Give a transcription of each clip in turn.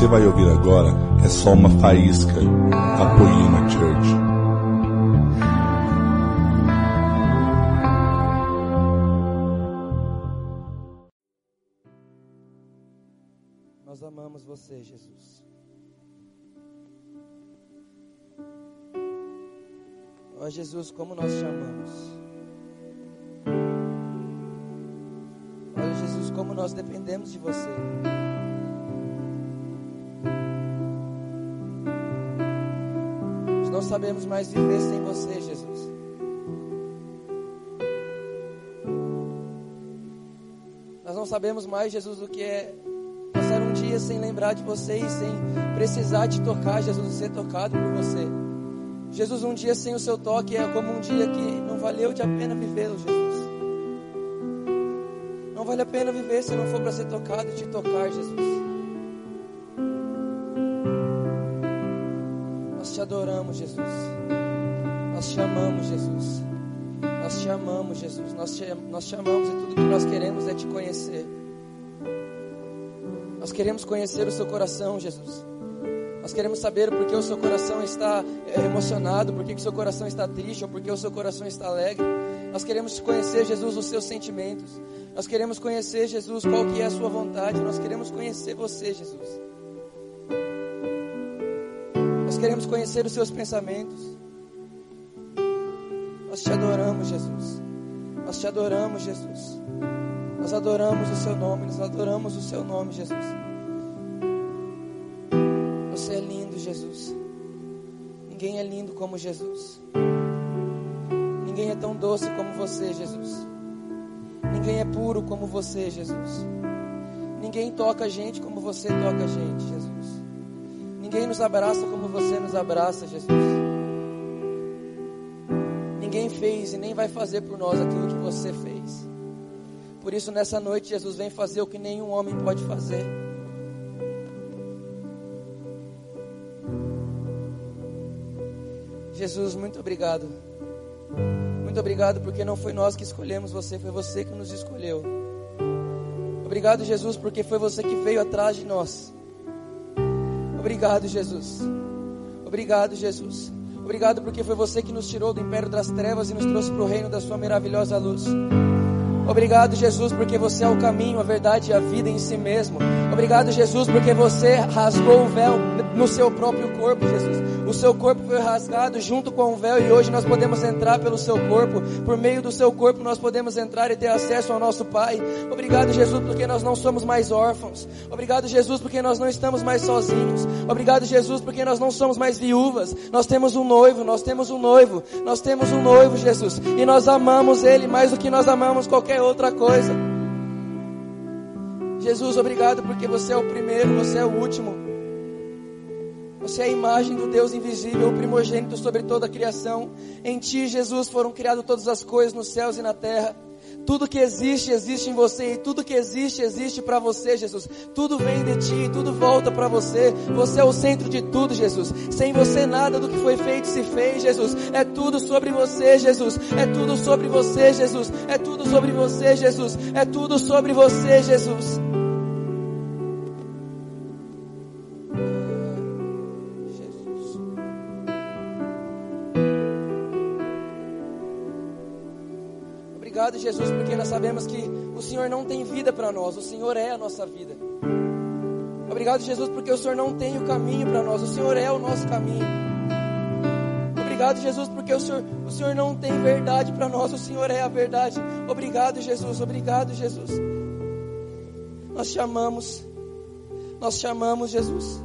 você vai ouvir agora é só uma faísca da Poema Church. Nós amamos você, Jesus. Ó Jesus, como nós te amamos. Ó Jesus, como nós dependemos de você. Não sabemos mais viver sem você, Jesus. Nós não sabemos mais, Jesus, o que é passar um dia sem lembrar de você e sem precisar te tocar, Jesus, ser tocado por você. Jesus, um dia sem o seu toque é como um dia que não valeu de a pena vivê-lo, Jesus. Não vale a pena viver se não for para ser tocado e te tocar, Jesus. Te adoramos, Jesus. Nós te amamos, Jesus. Nós te amamos, Jesus. Nós te, nós te amamos e tudo que nós queremos é te conhecer. Nós queremos conhecer o seu coração, Jesus. Nós queremos saber por que o seu coração está eh, emocionado, por que o seu coração está triste, ou por que o seu coração está alegre. Nós queremos conhecer, Jesus, os seus sentimentos. Nós queremos conhecer, Jesus, qual que é a sua vontade. Nós queremos conhecer você, Jesus. Queremos conhecer os seus pensamentos. Nós te adoramos, Jesus. Nós te adoramos, Jesus. Nós adoramos o seu nome, nós adoramos o seu nome, Jesus. Você é lindo, Jesus. Ninguém é lindo como Jesus. Ninguém é tão doce como você, Jesus. Ninguém é puro como você, Jesus. Ninguém toca a gente como você toca a gente, Jesus. Ninguém nos abraça como você nos abraça, Jesus. Ninguém fez e nem vai fazer por nós aquilo que você fez. Por isso, nessa noite, Jesus vem fazer o que nenhum homem pode fazer. Jesus, muito obrigado. Muito obrigado porque não foi nós que escolhemos você, foi você que nos escolheu. Obrigado, Jesus, porque foi você que veio atrás de nós. Obrigado, Jesus. Obrigado, Jesus. Obrigado porque foi você que nos tirou do império das trevas e nos trouxe para o reino da sua maravilhosa luz. Obrigado, Jesus, porque você é o caminho, a verdade e a vida em si mesmo. Obrigado, Jesus, porque você rasgou o véu no seu próprio corpo, Jesus. O seu corpo foi rasgado junto com o véu e hoje nós podemos entrar pelo seu corpo. Por meio do seu corpo nós podemos entrar e ter acesso ao nosso Pai. Obrigado, Jesus, porque nós não somos mais órfãos. Obrigado, Jesus, porque nós não estamos mais sozinhos. Obrigado, Jesus, porque nós não somos mais viúvas. Nós temos um noivo, nós temos um noivo, nós temos um noivo, Jesus. E nós amamos Ele mais do que nós amamos qualquer outra coisa. Jesus, obrigado porque você é o primeiro, você é o último. Você é a imagem do Deus invisível, o primogênito sobre toda a criação. Em ti, Jesus, foram criadas todas as coisas nos céus e na terra. Tudo que existe, existe em você. E tudo que existe, existe para você, Jesus. Tudo vem de ti, tudo volta para você. Você é o centro de tudo, Jesus. Sem você, nada do que foi feito se fez, Jesus. É tudo sobre você, Jesus. É tudo sobre você, Jesus. É tudo sobre você, Jesus. É tudo sobre você, Jesus. Obrigado, Jesus, porque nós sabemos que o Senhor não tem vida para nós, o Senhor é a nossa vida. Obrigado, Jesus, porque o Senhor não tem o caminho para nós, o Senhor é o nosso caminho. Obrigado, Jesus, porque o Senhor, o Senhor não tem verdade para nós, o Senhor é a verdade. Obrigado, Jesus, obrigado, Jesus. Nós te amamos, nós te amamos, Jesus.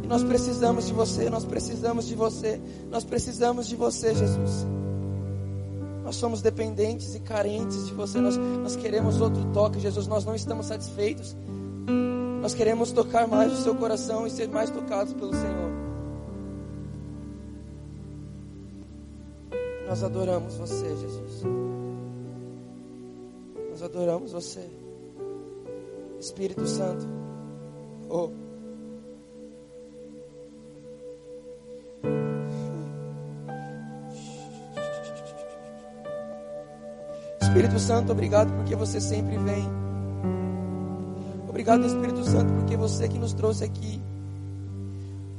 E nós precisamos de você, nós precisamos de você, nós precisamos de você, Jesus. Nós somos dependentes e carentes de você. Nós, nós queremos outro toque, Jesus. Nós não estamos satisfeitos. Nós queremos tocar mais o seu coração e ser mais tocados pelo Senhor. Nós adoramos você, Jesus. Nós adoramos você. Espírito Santo. Oh. Espírito Santo, obrigado porque você sempre vem. Obrigado, Espírito Santo, porque você que nos trouxe aqui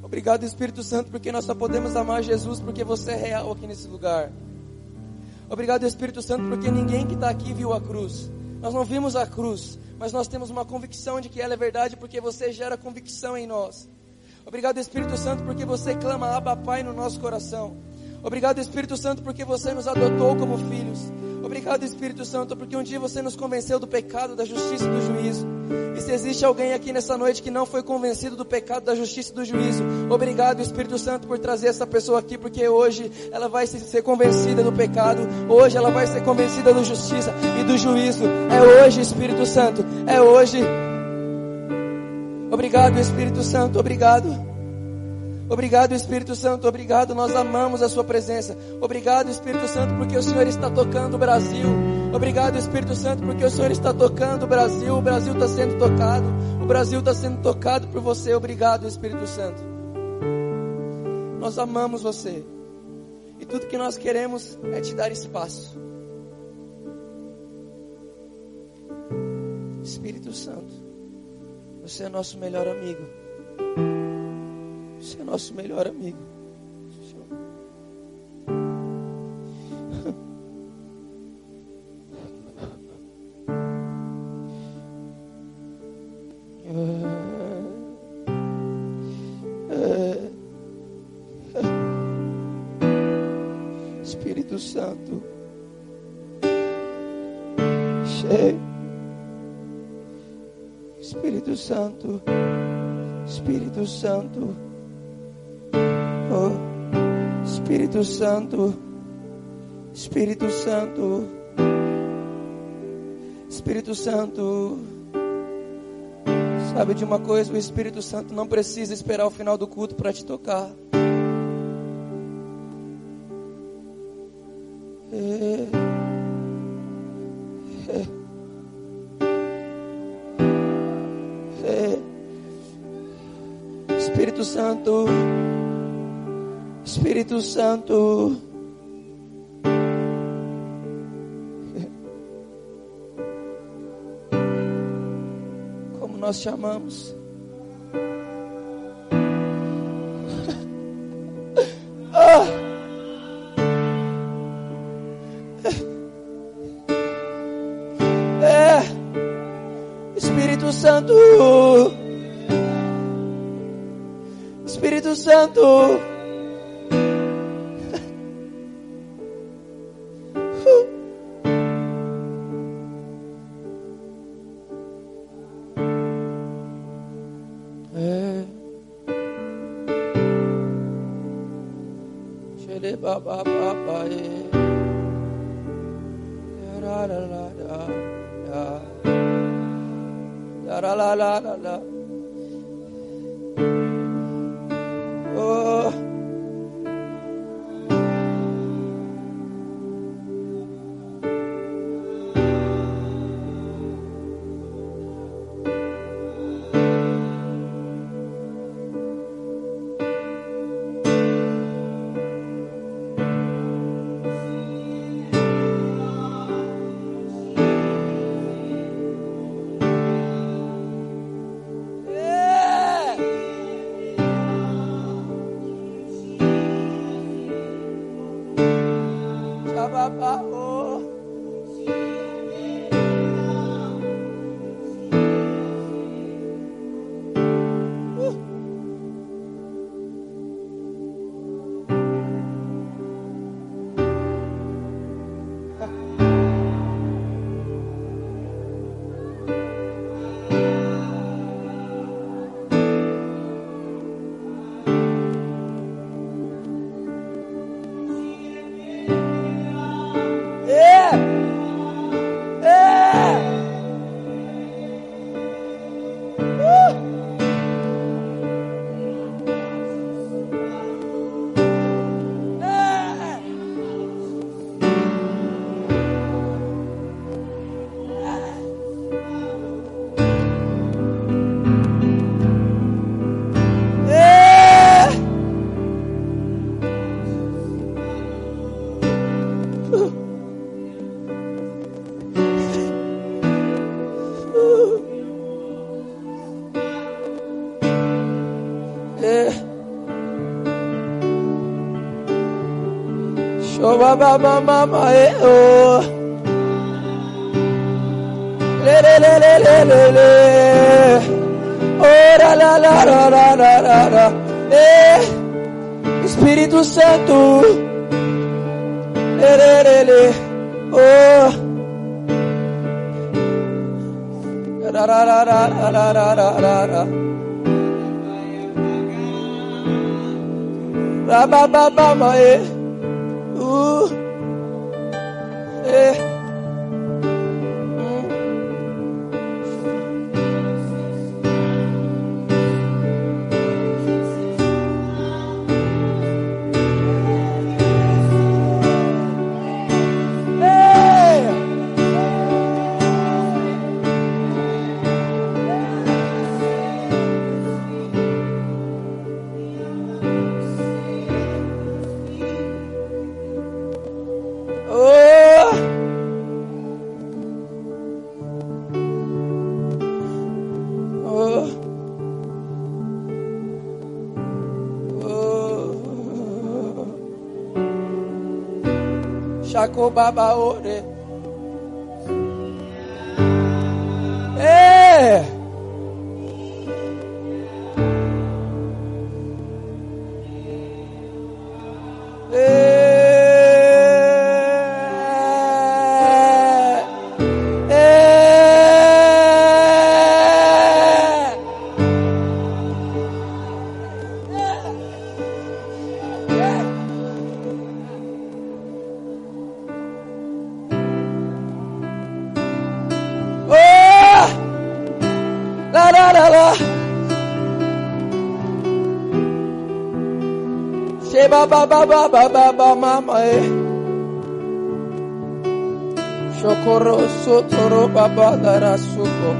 Obrigado, Espírito Santo, porque nós só podemos amar Jesus porque você é real aqui nesse lugar. Obrigado, Espírito Santo, porque ninguém que está aqui viu a cruz. Nós não vimos a cruz, mas nós temos uma convicção de que ela é verdade porque você gera convicção em nós. Obrigado, Espírito Santo, porque você clama Abba Pai no nosso coração. Obrigado, Espírito Santo, porque você nos adotou como filhos. Obrigado, Espírito Santo, porque um dia você nos convenceu do pecado, da justiça e do juízo. E se existe alguém aqui nessa noite que não foi convencido do pecado, da justiça e do juízo, obrigado, Espírito Santo, por trazer essa pessoa aqui, porque hoje ela vai ser convencida do pecado, hoje ela vai ser convencida da justiça e do juízo. É hoje, Espírito Santo, é hoje. Obrigado, Espírito Santo, obrigado. Obrigado, Espírito Santo, obrigado, nós amamos a Sua presença. Obrigado, Espírito Santo, porque o Senhor está tocando o Brasil. Obrigado, Espírito Santo, porque o Senhor está tocando o Brasil. O Brasil está sendo tocado. O Brasil está sendo tocado por você. Obrigado, Espírito Santo. Nós amamos você. E tudo que nós queremos é te dar espaço. Espírito Santo, você é nosso melhor amigo. Você é nosso melhor amigo. Espírito Santo, cheio. Espírito Santo, Espírito Santo. Espírito Santo, Espírito Santo, Espírito Santo. Sabe de uma coisa? O Espírito Santo não precisa esperar o final do culto para te tocar. É. É. É. Espírito Santo. Espírito Santo. Como nós chamamos. ah. É. Espírito Santo. Espírito Santo. La la la la. Oh. Ba ba ma ma e oh. Le le le le le le le. Oh la la la la la la la la. Eh, Espírito Santo. Le le le le. Oh. Ra ra ra ra ra ra ra ra ra. Ra ba ba ba ma e. Baba Ore. Baba Mama. Eh. Shokoro Sotoro Baba Larasuko.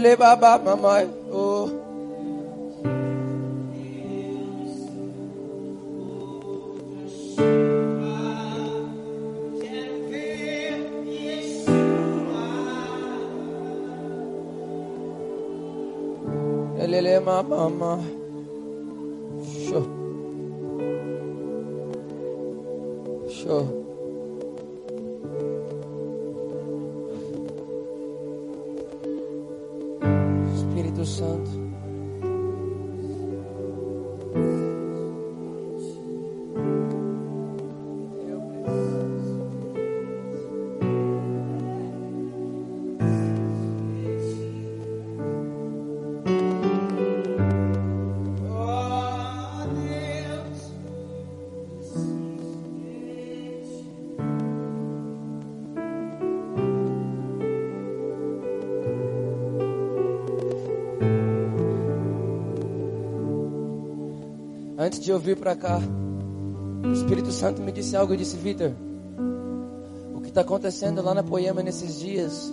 Lele baba mama. Oh. Lele mama mama. Sure. Sure. Antes de eu vir para cá, o Espírito Santo me disse algo. Eu disse, Vitor, o que está acontecendo lá na Poema nesses dias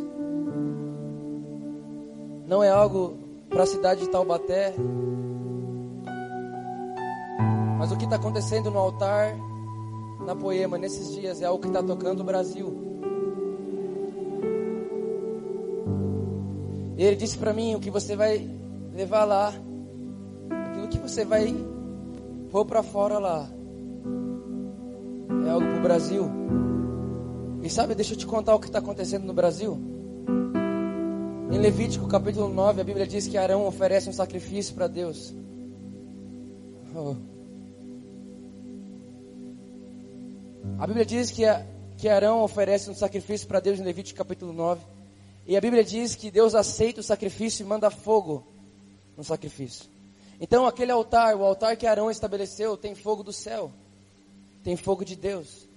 não é algo para a cidade de Taubaté, mas o que está acontecendo no altar na Poema nesses dias é algo que está tocando o Brasil. E ele disse para mim: o que você vai levar lá, aquilo que você vai pôr para fora lá, é algo para o Brasil. E sabe, deixa eu te contar o que está acontecendo no Brasil. Em Levítico capítulo 9, a Bíblia diz que Arão oferece um sacrifício para Deus. Oh. A Bíblia diz que, a, que Arão oferece um sacrifício para Deus em Levítico capítulo 9. E a Bíblia diz que Deus aceita o sacrifício e manda fogo no sacrifício. Então aquele altar, o altar que Arão estabeleceu, tem fogo do céu. Tem fogo de Deus.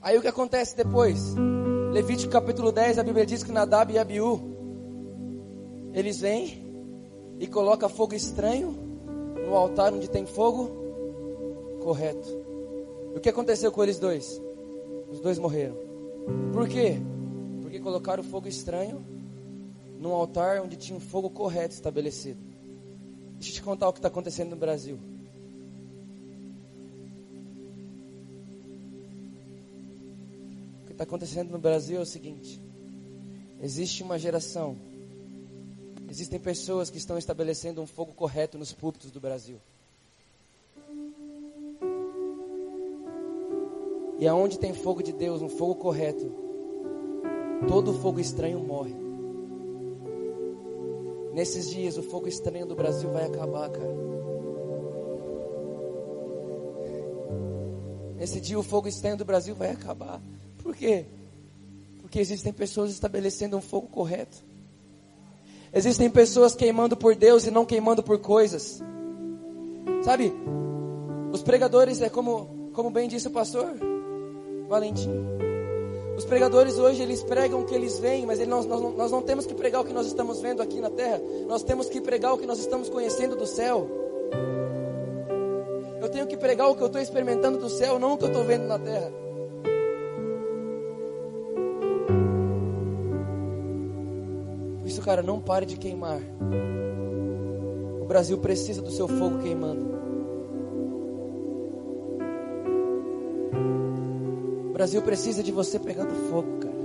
Aí o que acontece depois? Levítico capítulo 10, a Bíblia diz que Nadab e Abiú, eles vêm e colocam fogo estranho no altar onde tem fogo correto. O que aconteceu com eles dois? Os dois morreram. Por quê? Porque colocaram fogo estranho num altar onde tinha um fogo correto estabelecido. Deixa eu te contar o que está acontecendo no Brasil. O que está acontecendo no Brasil é o seguinte: existe uma geração, existem pessoas que estão estabelecendo um fogo correto nos púlpitos do Brasil. E aonde tem fogo de Deus, um fogo correto, todo fogo estranho morre. Nesses dias, o fogo estranho do Brasil vai acabar, cara. Nesse dia, o fogo estranho do Brasil vai acabar. Por quê? Porque existem pessoas estabelecendo um fogo correto. Existem pessoas queimando por Deus e não queimando por coisas. Sabe? Os pregadores é como, como bem disse o pastor Valentim. Os pregadores hoje, eles pregam o que eles veem, mas nós, nós, nós não temos que pregar o que nós estamos vendo aqui na terra. Nós temos que pregar o que nós estamos conhecendo do céu. Eu tenho que pregar o que eu estou experimentando do céu, não o que eu estou vendo na terra. Por isso, cara, não pare de queimar. O Brasil precisa do seu fogo queimando. Brasil precisa de você pegando fogo, cara.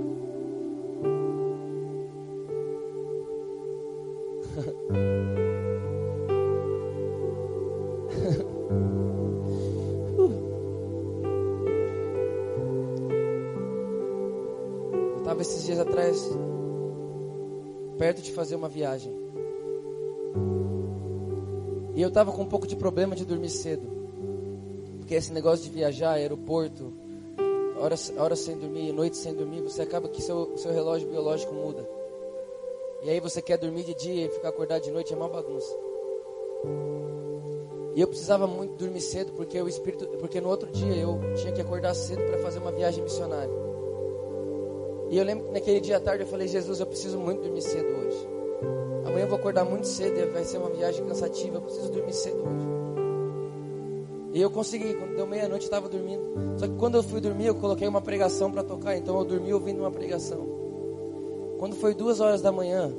Eu estava esses dias atrás, perto de fazer uma viagem. E eu estava com um pouco de problema de dormir cedo. Porque esse negócio de viajar, aeroporto, horas, horas sem dormir, noite sem dormir, você acaba que seu, seu relógio biológico muda. E aí você quer dormir de dia e ficar acordado de noite é uma bagunça. E eu precisava muito dormir cedo porque o espírito, porque no outro dia eu tinha que acordar cedo para fazer uma viagem missionária. E eu lembro que naquele dia à tarde eu falei: "Jesus, eu preciso muito dormir cedo hoje. Amanhã eu vou acordar muito cedo e vai ser uma viagem cansativa, eu preciso dormir cedo hoje". E eu consegui, quando deu meia-noite estava dormindo. Só que quando eu fui dormir, eu coloquei uma pregação para tocar, então eu dormi ouvindo uma pregação. Quando foi duas horas da manhã,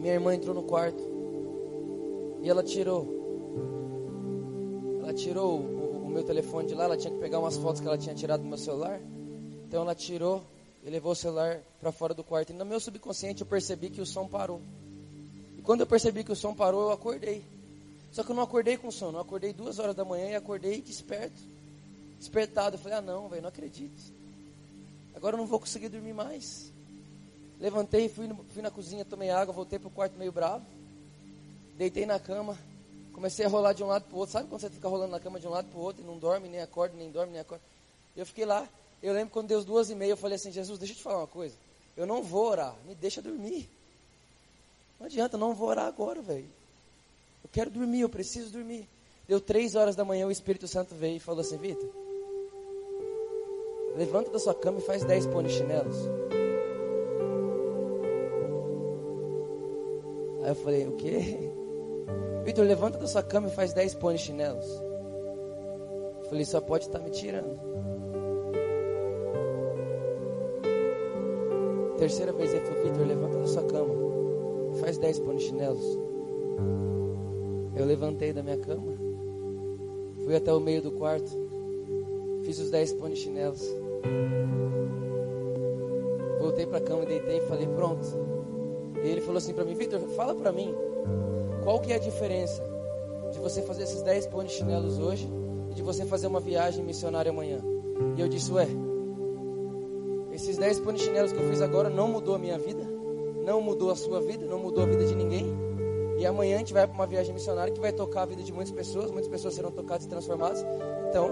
minha irmã entrou no quarto e ela tirou, ela tirou o, o meu telefone de lá. Ela tinha que pegar umas fotos que ela tinha tirado do meu celular. Então ela tirou e levou o celular para fora do quarto. E no meu subconsciente eu percebi que o som parou. E quando eu percebi que o som parou, eu acordei. Só que eu não acordei com sono, eu acordei duas horas da manhã e acordei desperto. Despertado. Eu falei, ah não, velho, não acredito. Agora eu não vou conseguir dormir mais. Levantei, fui, no, fui na cozinha, tomei água, voltei pro quarto meio bravo. Deitei na cama, comecei a rolar de um lado pro outro. Sabe quando você fica rolando na cama de um lado pro outro e não dorme, nem acorda, nem dorme, nem acorda? Eu fiquei lá. Eu lembro quando deu as duas e meia, eu falei assim, Jesus, deixa eu te falar uma coisa. Eu não vou orar, me deixa dormir. Não adianta, não vou orar agora, velho. Eu quero dormir, eu preciso dormir. Deu três horas da manhã, o Espírito Santo veio e falou assim, Vitor, levanta da sua cama e faz dez polichinelos. Aí eu falei, o quê? Vitor, levanta da sua cama e faz dez polichinelos. Eu falei, só pode estar me tirando. Terceira vez ele falou, Vitor, levanta da sua cama e faz dez polichinelos. Eu levantei da minha cama, fui até o meio do quarto, fiz os dez polichinelos. Voltei para a cama, deitei e falei, pronto. E ele falou assim para mim, Vitor, fala para mim, qual que é a diferença de você fazer esses 10 polichinelos hoje e de você fazer uma viagem missionária amanhã? E eu disse, ué, esses 10 polichinelos que eu fiz agora não mudou a minha vida? não mudou a sua vida, não mudou a vida de ninguém. E amanhã a gente vai para uma viagem missionária que vai tocar a vida de muitas pessoas, muitas pessoas serão tocadas e transformadas. Então,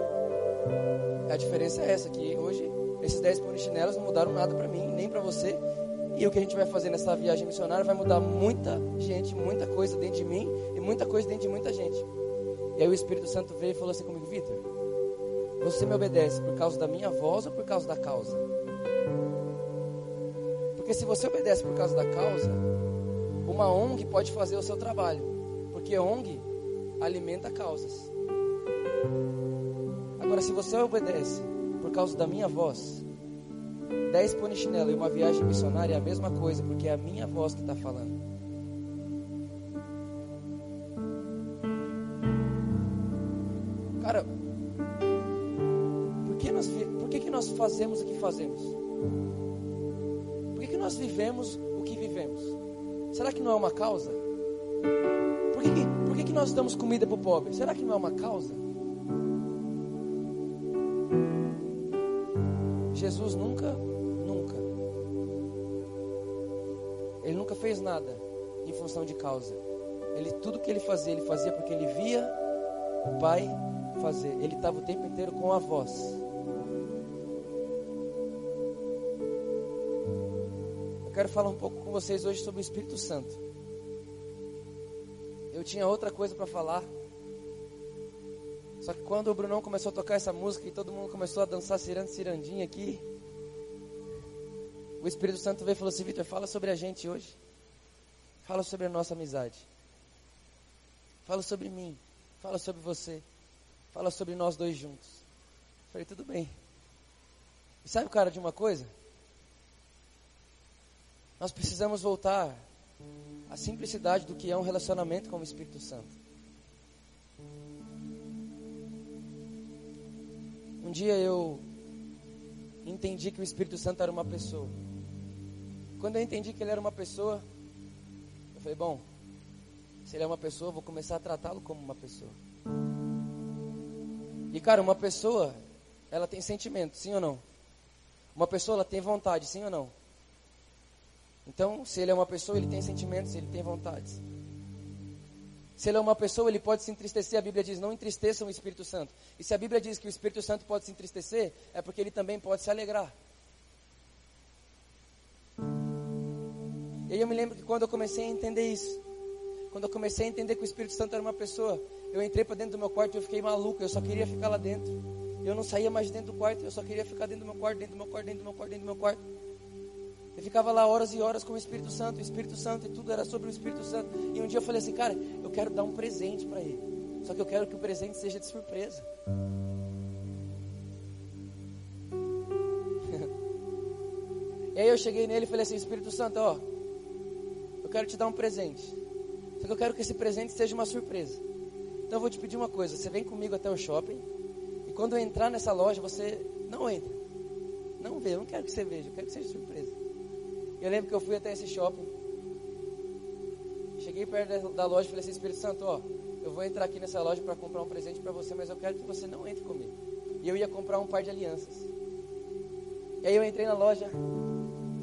a diferença é essa, que hoje esses 10 polichinelos não mudaram nada para mim, nem para você. E o que a gente vai fazer nessa viagem missionária vai mudar muita gente, muita coisa dentro de mim e muita coisa dentro de muita gente. E aí o Espírito Santo veio e falou assim comigo, Vitor, você me obedece por causa da minha voz ou por causa da causa? Porque se você obedece por causa da causa, uma ONG pode fazer o seu trabalho, porque ONG alimenta causas. Agora, se você obedece por causa da minha voz, 10 ponichinelo e uma viagem missionária é a mesma coisa, porque é a minha voz que está falando. Cara, por que, nós, por que, que nós fazemos o que fazemos? Por que, que nós vivemos? Será que não é uma causa? Por que, por que, que nós damos comida para o pobre? Será que não é uma causa? Jesus nunca, nunca, ele nunca fez nada em função de causa. Ele tudo que ele fazia, ele fazia porque ele via o Pai fazer. Ele estava o tempo inteiro com a voz. Quero falar um pouco com vocês hoje sobre o Espírito Santo. Eu tinha outra coisa para falar. Só que quando o Brunão começou a tocar essa música e todo mundo começou a dançar ciranda, cirandinha aqui, o Espírito Santo veio e falou assim: Vitor, fala sobre a gente hoje. Fala sobre a nossa amizade. Fala sobre mim. Fala sobre você. Fala sobre nós dois juntos. Falei, tudo bem. E sabe, cara, de uma coisa? Nós precisamos voltar à simplicidade do que é um relacionamento com o Espírito Santo. Um dia eu entendi que o Espírito Santo era uma pessoa. Quando eu entendi que ele era uma pessoa, eu falei, bom, se ele é uma pessoa, eu vou começar a tratá-lo como uma pessoa. E cara, uma pessoa, ela tem sentimento, sim ou não? Uma pessoa, ela tem vontade, sim ou não? Então, se ele é uma pessoa, ele tem sentimentos, ele tem vontades. Se ele é uma pessoa, ele pode se entristecer. A Bíblia diz: não entristeçam o Espírito Santo. E se a Bíblia diz que o Espírito Santo pode se entristecer, é porque ele também pode se alegrar. E aí eu me lembro que quando eu comecei a entender isso, quando eu comecei a entender que o Espírito Santo era uma pessoa, eu entrei para dentro do meu quarto e eu fiquei maluco, eu só queria ficar lá dentro. Eu não saía mais de dentro do quarto, eu só queria ficar dentro do meu quarto, dentro do meu quarto, dentro do meu quarto, dentro do meu quarto. Eu ficava lá horas e horas com o Espírito Santo, o Espírito Santo, e tudo era sobre o Espírito Santo. E um dia eu falei assim, cara, eu quero dar um presente para ele. Só que eu quero que o presente seja de surpresa. e aí eu cheguei nele e falei assim, Espírito Santo, ó, eu quero te dar um presente. Só que eu quero que esse presente seja uma surpresa. Então eu vou te pedir uma coisa, você vem comigo até o shopping, e quando eu entrar nessa loja, você não entra. Não vê, eu não quero que você veja, eu quero que seja surpresa. Eu lembro que eu fui até esse shopping. Cheguei perto da loja e falei assim, Espírito Santo, ó, eu vou entrar aqui nessa loja para comprar um presente para você, mas eu quero que você não entre comigo. E eu ia comprar um par de alianças. E aí eu entrei na loja,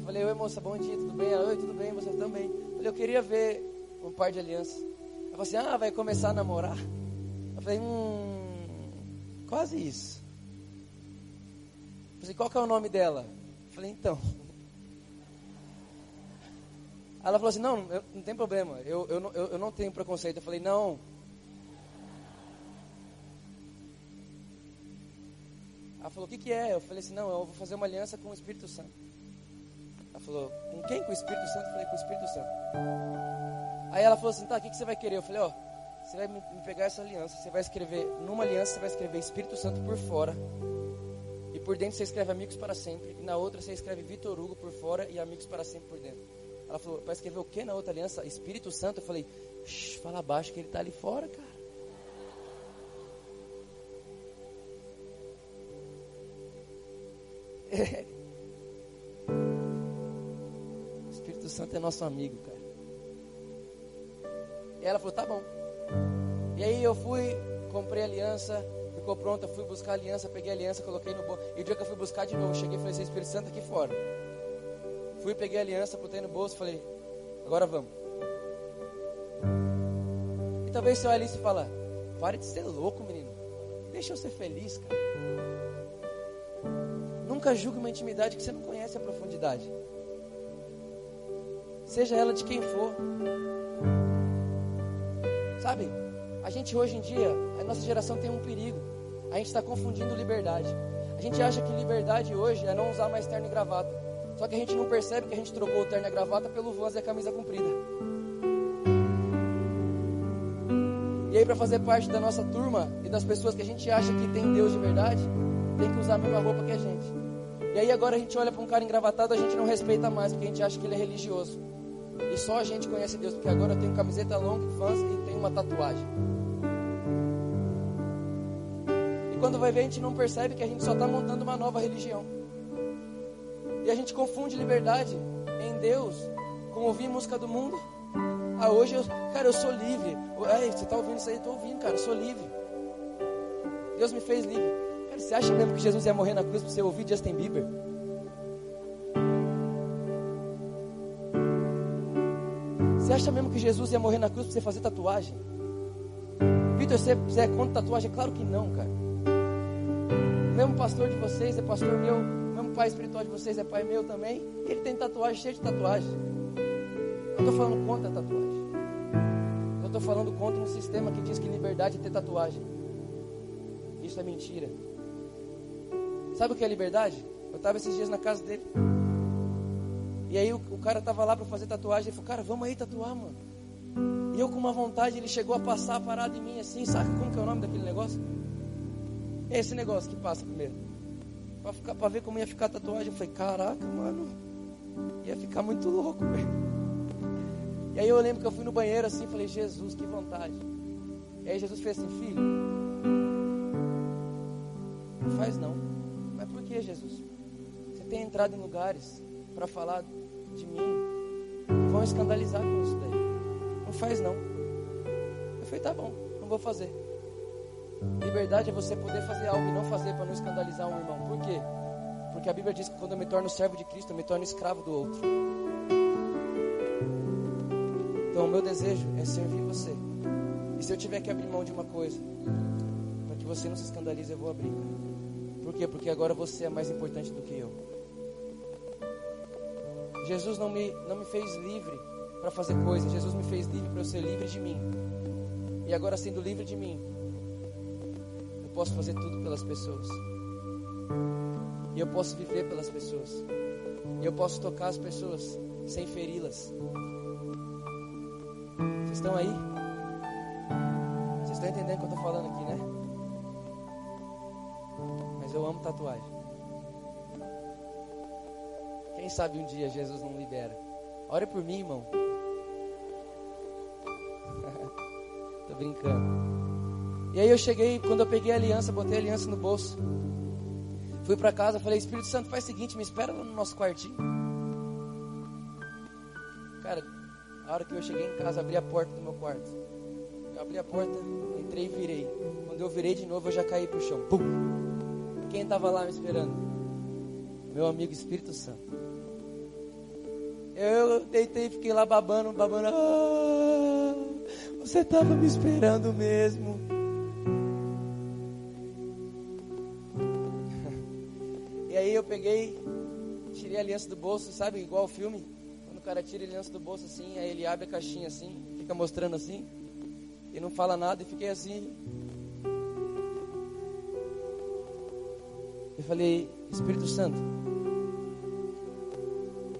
falei, oi moça, bom dia, tudo bem? Ela, oi, tudo bem, você também. Falei, eu queria ver um par de alianças. Ela falou assim, ah, vai começar a namorar? Eu falei, hum, quase isso. Falei, qual que é o nome dela? Eu falei, então. Ela falou assim, não, eu, não tem problema, eu, eu, não- eu, eu não tenho preconceito. Eu falei, não. Ela falou, o que, que é? Eu falei assim, não, eu vou fazer uma aliança com o Espírito Santo. Ela falou, com quem? Com o Espírito Santo? Eu falei, com o Espírito Santo. Aí ela falou assim, tá, o que, que você vai querer? Eu falei, ó, você vai me pegar essa aliança, você vai escrever, numa aliança você vai escrever Espírito Santo por fora. E por dentro você escreve Amigos para Sempre. E na outra você escreve Vitor Hugo por fora e Amigos para Sempre por dentro. Ela falou, para escrever o que na outra aliança? Espírito Santo. Eu falei, fala baixo que ele está ali fora, cara. É. Espírito Santo é nosso amigo, cara. E ela falou, tá bom. E aí eu fui, comprei a aliança, ficou pronta, fui buscar a aliança, peguei a aliança, coloquei no bolso. E o dia que eu fui buscar de novo, cheguei e falei assim, Espírito Santo aqui fora. Fui, peguei a aliança, botei no bolso, falei, Agora vamos. E talvez você olhe isso e fala, pare de ser louco, menino. Deixa eu ser feliz, cara. Nunca julgue uma intimidade que você não conhece a profundidade. Seja ela de quem for. Sabe? A gente hoje em dia, a nossa geração tem um perigo. A gente está confundindo liberdade. A gente acha que liberdade hoje é não usar mais terno e gravata. Só que a gente não percebe que a gente trocou o terno e a gravata pelo voz e a camisa comprida. E aí, para fazer parte da nossa turma e das pessoas que a gente acha que tem Deus de verdade, tem que usar a mesma roupa que a gente. E aí, agora a gente olha para um cara engravatado, a gente não respeita mais, porque a gente acha que ele é religioso. E só a gente conhece Deus, porque agora eu tenho camiseta longa, fãs e tenho uma tatuagem. E quando vai ver, a gente não percebe que a gente só está montando uma nova religião. E a gente confunde liberdade em Deus com ouvir música do mundo. Ah, hoje eu, cara, eu sou livre. Ei, você está ouvindo isso aí? Estou ouvindo, cara, eu sou livre. Deus me fez livre. Cara, você acha mesmo que Jesus ia morrer na cruz para você ouvir Justin Bieber? Você acha mesmo que Jesus ia morrer na cruz para você fazer tatuagem? Vitor, você, você é contra tatuagem? Claro que não, cara. O mesmo pastor de vocês é pastor meu, mesmo pai espiritual de vocês é pai meu também. Ele tem tatuagem, cheio de tatuagem. Eu estou falando contra a tatuagem. Eu estou falando contra um sistema que diz que liberdade é ter tatuagem. Isso é mentira. Sabe o que é liberdade? Eu estava esses dias na casa dele. E aí o, o cara tava lá para fazer tatuagem. Ele falou, cara, vamos aí tatuar, mano. E eu com uma vontade, ele chegou a passar parado em mim assim. Sabe como que é o nome daquele negócio? É esse negócio que passa primeiro. Pra, ficar, pra ver como ia ficar a tatuagem. Eu falei, caraca, mano. Ia ficar muito louco. E aí eu lembro que eu fui no banheiro assim. Falei, Jesus, que vontade. E aí Jesus fez assim, filho. Não faz não. Mas por que, Jesus? Você tem entrado em lugares para falar de mim, vão escandalizar com isso daí. Não faz não. Eu falei, tá bom, não vou fazer. Liberdade é você poder fazer algo e não fazer para não escandalizar um irmão. Por quê? Porque a Bíblia diz que quando eu me torno servo de Cristo, eu me torno escravo do outro. Então o meu desejo é servir você. E se eu tiver que abrir mão de uma coisa, para que você não se escandalize, eu vou abrir. Por quê? Porque agora você é mais importante do que eu. Jesus não me, não me fez livre para fazer coisas. Jesus me fez livre para eu ser livre de mim. E agora, sendo livre de mim, posso fazer tudo pelas pessoas. E eu posso viver pelas pessoas. E eu posso tocar as pessoas sem feri-las. Vocês estão aí? Vocês estão entendendo o que eu estou falando aqui, né? Mas eu amo tatuagem. Quem sabe um dia Jesus não libera. Ore por mim, irmão. Tô brincando. E aí eu cheguei, quando eu peguei a aliança, botei a aliança no bolso. Fui para casa, falei, Espírito Santo, faz o seguinte, me espera no nosso quartinho. Cara, a hora que eu cheguei em casa, abri a porta do meu quarto. Eu abri a porta, entrei e virei. Quando eu virei de novo, eu já caí pro chão. Pum! Quem estava lá me esperando? Meu amigo Espírito Santo. Eu deitei e fiquei lá babando, babando. Ah, você estava me esperando mesmo. Aliança do bolso, sabe, igual o filme. Quando o cara tira a aliança do bolso assim, aí ele abre a caixinha assim, fica mostrando assim, e não fala nada, e fiquei assim. Eu falei, Espírito Santo,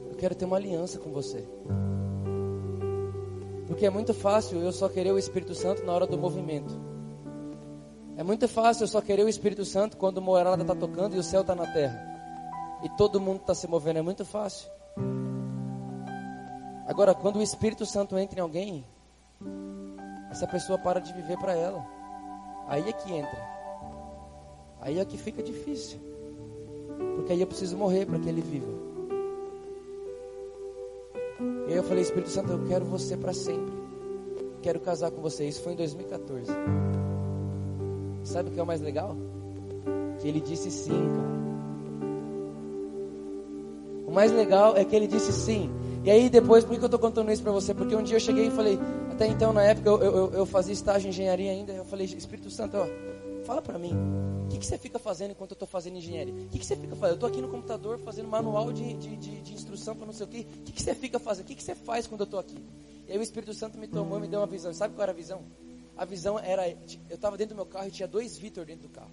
eu quero ter uma aliança com você. Porque é muito fácil eu só querer o Espírito Santo na hora do movimento. É muito fácil eu só querer o Espírito Santo quando o morada está tocando e o céu está na terra. E todo mundo está se movendo. É muito fácil. Agora, quando o Espírito Santo entra em alguém, essa pessoa para de viver para ela. Aí é que entra. Aí é que fica difícil. Porque aí eu preciso morrer para que ele viva. E aí eu falei, Espírito Santo, eu quero você para sempre. Quero casar com você. Isso foi em 2014. Sabe o que é o mais legal? Que ele disse sim, cara. Mais legal é que ele disse sim. E aí depois, por que eu tô contando isso para você? Porque um dia eu cheguei e falei, até então na época eu, eu, eu fazia estágio em engenharia ainda, eu falei, Espírito Santo, ó, fala para mim, o que, que você fica fazendo enquanto eu tô fazendo engenharia? O que, que você fica fazendo? Eu tô aqui no computador fazendo manual de, de, de, de instrução para não sei o quê. O que, que você fica fazendo? O que, você faz quando eu tô aqui? E aí o Espírito Santo me tomou me deu uma visão. Sabe qual era a visão? A visão era, eu tava dentro do meu carro e tinha dois Vitor dentro do carro.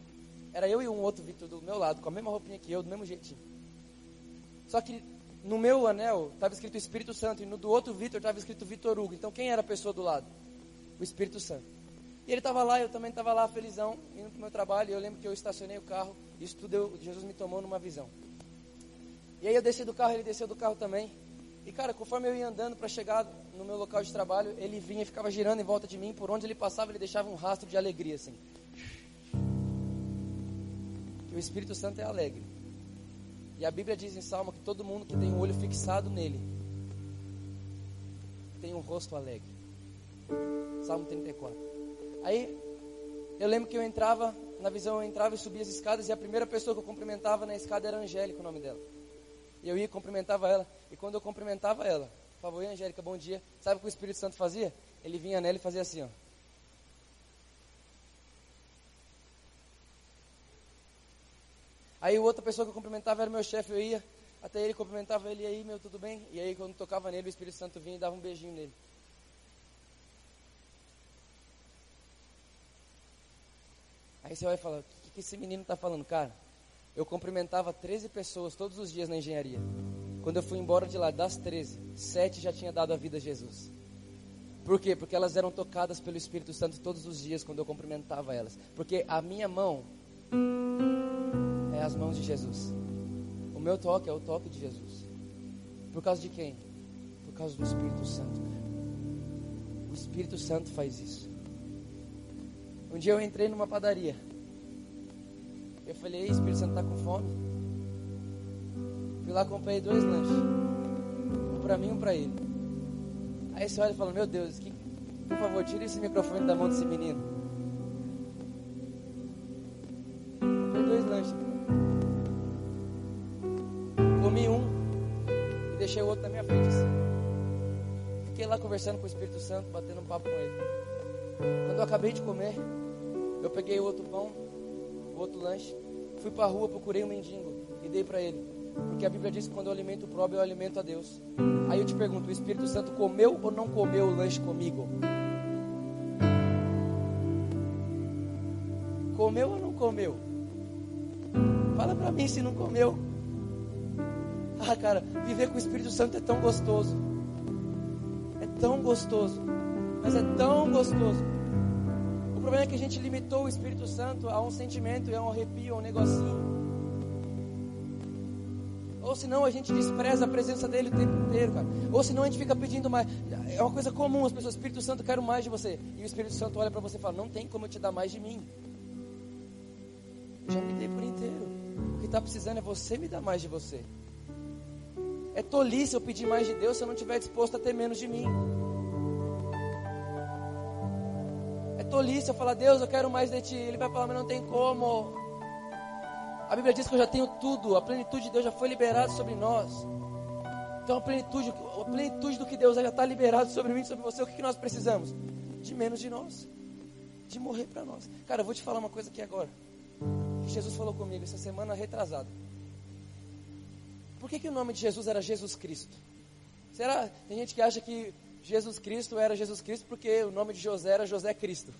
Era eu e um outro Vitor do meu lado, com a mesma roupinha que eu, do mesmo jeitinho. Só que no meu anel estava escrito Espírito Santo e no do outro Vitor estava escrito Vitor Hugo. Então quem era a pessoa do lado? O Espírito Santo. E ele estava lá, eu também estava lá felizão, indo para o meu trabalho. E eu lembro que eu estacionei o carro. Isso tudo eu, Jesus me tomou numa visão. E aí eu desci do carro, ele desceu do carro também. E cara, conforme eu ia andando para chegar no meu local de trabalho, ele vinha e ficava girando em volta de mim. Por onde ele passava, ele deixava um rastro de alegria assim. Que o Espírito Santo é alegre. E a Bíblia diz em Salmo que todo mundo que tem um olho fixado nele tem um rosto alegre. Salmo 34. Aí eu lembro que eu entrava, na visão eu entrava e subia as escadas e a primeira pessoa que eu cumprimentava na escada era Angélica, o nome dela. E eu ia cumprimentava ela. E quando eu cumprimentava ela, falava, oi Angélica, bom dia. Sabe o que o Espírito Santo fazia? Ele vinha nela e fazia assim, ó. Aí outra pessoa que eu cumprimentava era meu chefe, eu ia até ele, cumprimentava ele, e aí, meu, tudo bem? E aí quando tocava nele, o Espírito Santo vinha e dava um beijinho nele. Aí você vai falar, o que, que esse menino está falando? Cara, eu cumprimentava 13 pessoas todos os dias na engenharia. Quando eu fui embora de lá, das 13, sete já tinha dado a vida a Jesus. Por quê? Porque elas eram tocadas pelo Espírito Santo todos os dias quando eu cumprimentava elas. Porque a minha mão é as mãos de Jesus. O meu toque é o toque de Jesus. Por causa de quem? Por causa do Espírito Santo. O Espírito Santo faz isso. Um dia eu entrei numa padaria. Eu falei, Ei, Espírito Santo, tá com fome? Fui lá, comprei dois lanches. Um para mim e um para ele. Aí você olha e fala, meu Deus, que, por favor, tire esse microfone da mão desse menino. Lá conversando com o Espírito Santo, batendo um papo com ele. Quando eu acabei de comer, eu peguei outro pão, outro lanche, fui para a rua, procurei um mendigo e dei para ele. Porque a Bíblia diz que quando eu alimento o próprio, eu alimento a Deus. Aí eu te pergunto: o Espírito Santo comeu ou não comeu o lanche comigo? Comeu ou não comeu? Fala para mim se não comeu. Ah, cara, viver com o Espírito Santo é tão gostoso. Tão gostoso. Mas é tão gostoso. O problema é que a gente limitou o Espírito Santo a um sentimento, a um arrepio, a um negocinho. Ou senão a gente despreza a presença dele o tempo inteiro, cara. Ou senão a gente fica pedindo mais. É uma coisa comum, as pessoas, Espírito Santo, quero mais de você. E o Espírito Santo olha para você e fala: Não tem como eu te dar mais de mim. Eu já me dei por inteiro. O que está precisando é você me dar mais de você. É tolice eu pedir mais de Deus se eu não estiver disposto a ter menos de mim. É tolice eu falar, Deus, eu quero mais de ti. Ele vai falar, mas não tem como. A Bíblia diz que eu já tenho tudo, a plenitude de Deus já foi liberada sobre nós. Então a plenitude, a plenitude do que Deus é já está liberado sobre mim sobre você. O que, nós precisamos? De menos de nós. De morrer para nós. Cara, eu vou te falar uma coisa aqui agora. Jesus falou comigo essa semana retrasada. Por que, que o nome de Jesus era Jesus Cristo? Será? Tem gente que acha que Jesus Cristo era Jesus Cristo porque o nome de José era José Cristo.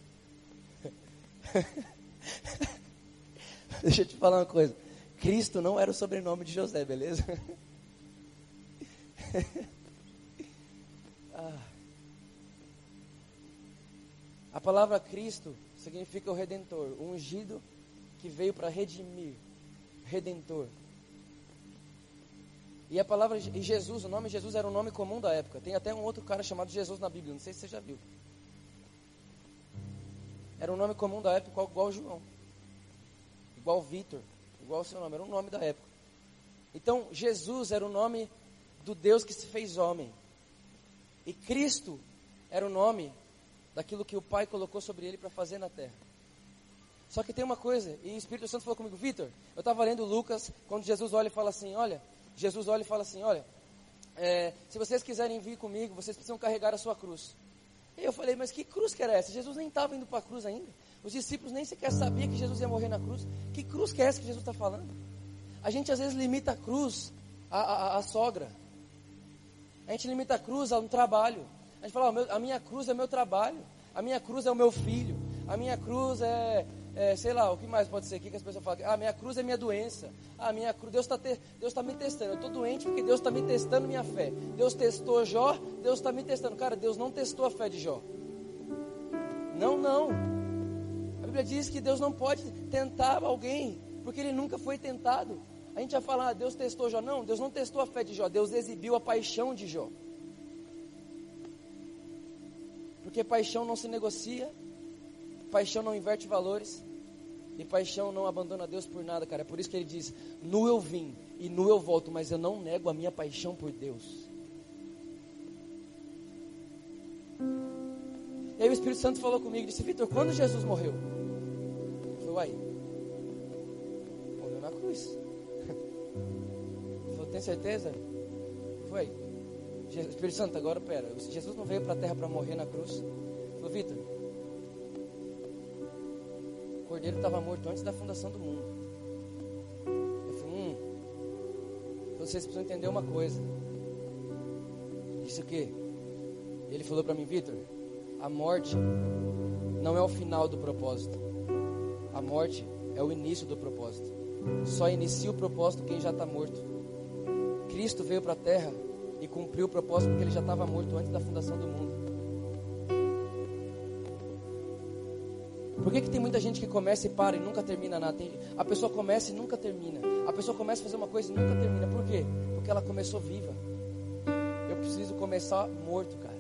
Deixa eu te falar uma coisa. Cristo não era o sobrenome de José, beleza? ah. A palavra Cristo significa o redentor, o ungido que veio para redimir, redentor. E a palavra e Jesus, o nome Jesus era um nome comum da época. Tem até um outro cara chamado Jesus na Bíblia, não sei se você já viu. Era um nome comum da época, igual João igual Vitor, igual o seu nome, era um nome da época. Então, Jesus era o nome do Deus que se fez homem. E Cristo era o nome daquilo que o Pai colocou sobre ele para fazer na terra. Só que tem uma coisa, e o Espírito Santo falou comigo, Vitor, eu estava lendo Lucas, quando Jesus olha e fala assim, olha, Jesus olha e fala assim, olha, é, se vocês quiserem vir comigo, vocês precisam carregar a sua cruz. E eu falei, mas que cruz que era essa? Jesus nem estava indo para a cruz ainda. Os discípulos nem sequer sabiam que Jesus ia morrer na cruz. Que cruz que é essa que Jesus está falando? A gente às vezes limita a cruz à, à, à sogra. A gente limita a cruz a um trabalho. A gente fala, ó, meu- a minha cruz é meu trabalho. A minha cruz é o meu filho. A minha cruz é, é, sei lá, o que mais pode ser aqui que as pessoas falam? Ah, minha cruz é minha doença. Ah, minha cruz, Deus está Deus tá me testando. Eu estou doente porque Deus está me testando minha fé. Deus testou Jó, Deus está me testando. Cara, Deus não testou a fé de Jó. Não, não. A Bíblia diz que Deus não pode tentar alguém, porque ele nunca foi tentado. A gente vai falar, ah, Deus testou Jó. Não, Deus não testou a fé de Jó, Deus exibiu a paixão de Jó. Porque paixão não se negocia, paixão não inverte valores, e paixão não abandona Deus por nada, cara. É por isso que ele diz: Nu eu vim e nu eu volto, mas eu não nego a minha paixão por Deus. E aí o Espírito Santo falou comigo, disse, Vitor, quando Jesus morreu? Eu falei, uai, morreu na cruz. Ele falou, tem certeza? Foi. Espírito Santo, agora pera, Jesus não veio para a terra para morrer na cruz. Ele falou, Vitor, cordeiro estava morto antes da fundação do mundo. Eu falei, hum, então vocês precisam entender uma coisa. Isso o quê? Ele falou para mim, Vitor, a morte não é o final do propósito. A morte é o início do propósito. Só inicia o propósito quem já está morto. Cristo veio para a terra e cumpriu o propósito porque ele já estava morto antes da fundação do mundo. Por que, que tem muita gente que começa e para e nunca termina nada? Tem- a pessoa começa e nunca termina. A pessoa começa a fazer uma coisa e nunca termina. Por quê? Porque ela começou viva. Eu preciso começar morto, cara.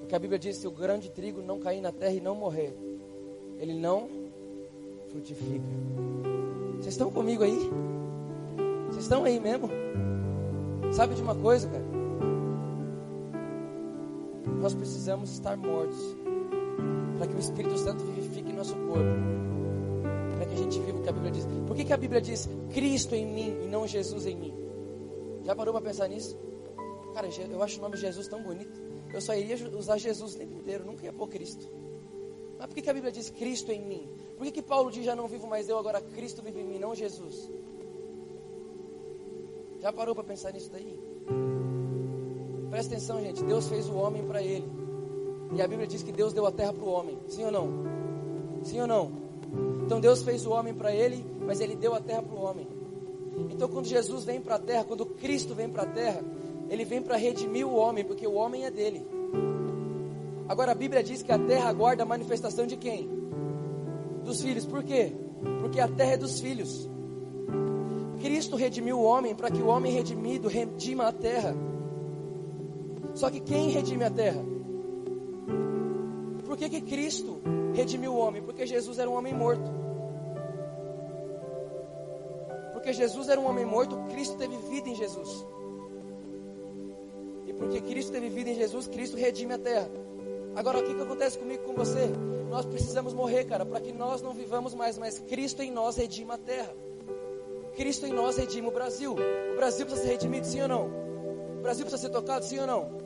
Porque a Bíblia diz: se o grão de trigo não cair na terra e não morrer, ele não frutifica. Vocês estão comigo aí? Vocês estão aí mesmo? Sabe de uma coisa, cara? Nós precisamos estar mortos para que o Espírito Santo vivifique nosso corpo. Para que a gente viva o que a Bíblia diz. Por que, que a Bíblia diz Cristo em mim e não Jesus em mim? Já parou para pensar nisso? Cara, eu acho o nome Jesus tão bonito. Eu só iria usar Jesus o tempo inteiro, nunca ia pôr Cristo. Mas por que, que a Bíblia diz Cristo em mim? Por que, que Paulo diz já não vivo mais eu, agora Cristo vive em mim, não Jesus? Já parou para pensar nisso daí? Presta atenção, gente. Deus fez o homem para ele. E a Bíblia diz que Deus deu a terra para o homem. Sim ou não? Sim ou não? Então Deus fez o homem para ele, mas ele deu a terra para o homem. Então quando Jesus vem para a terra, quando Cristo vem para a terra, ele vem para redimir o homem, porque o homem é dele. Agora a Bíblia diz que a terra aguarda a manifestação de quem? Dos filhos. Por quê? Porque a terra é dos filhos. Cristo redimiu o homem para que o homem redimido redima a terra. Só que quem redime a terra? Por que, que Cristo redimiu o homem? Porque Jesus era um homem morto. Porque Jesus era um homem morto, Cristo teve vida em Jesus. E porque Cristo teve vida em Jesus, Cristo redime a terra. Agora, o que, que acontece comigo com você? Nós precisamos morrer, cara, para que nós não vivamos mais, mas Cristo em nós redima a terra. Cristo em nós redime o Brasil. O Brasil precisa ser redimido, sim ou não? O Brasil precisa ser tocado, sim ou não?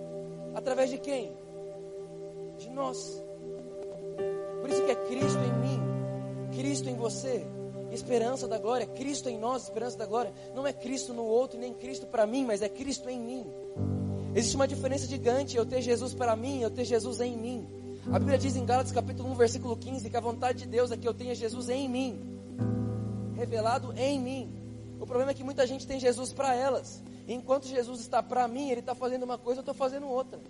Através de quem? De nós. Por isso que é Cristo em mim, Cristo em você, esperança da glória, Cristo em nós, esperança da glória. Não é Cristo no outro, nem Cristo para mim, mas é Cristo em mim. Existe uma diferença gigante eu ter Jesus para mim, eu ter Jesus em mim. A Bíblia diz em Gálatas capítulo 1, versículo 15, que a vontade de Deus é que eu tenha Jesus em mim, revelado em mim. O problema é que muita gente tem Jesus para elas. Enquanto Jesus está para mim, ele está fazendo uma coisa, eu estou fazendo outra.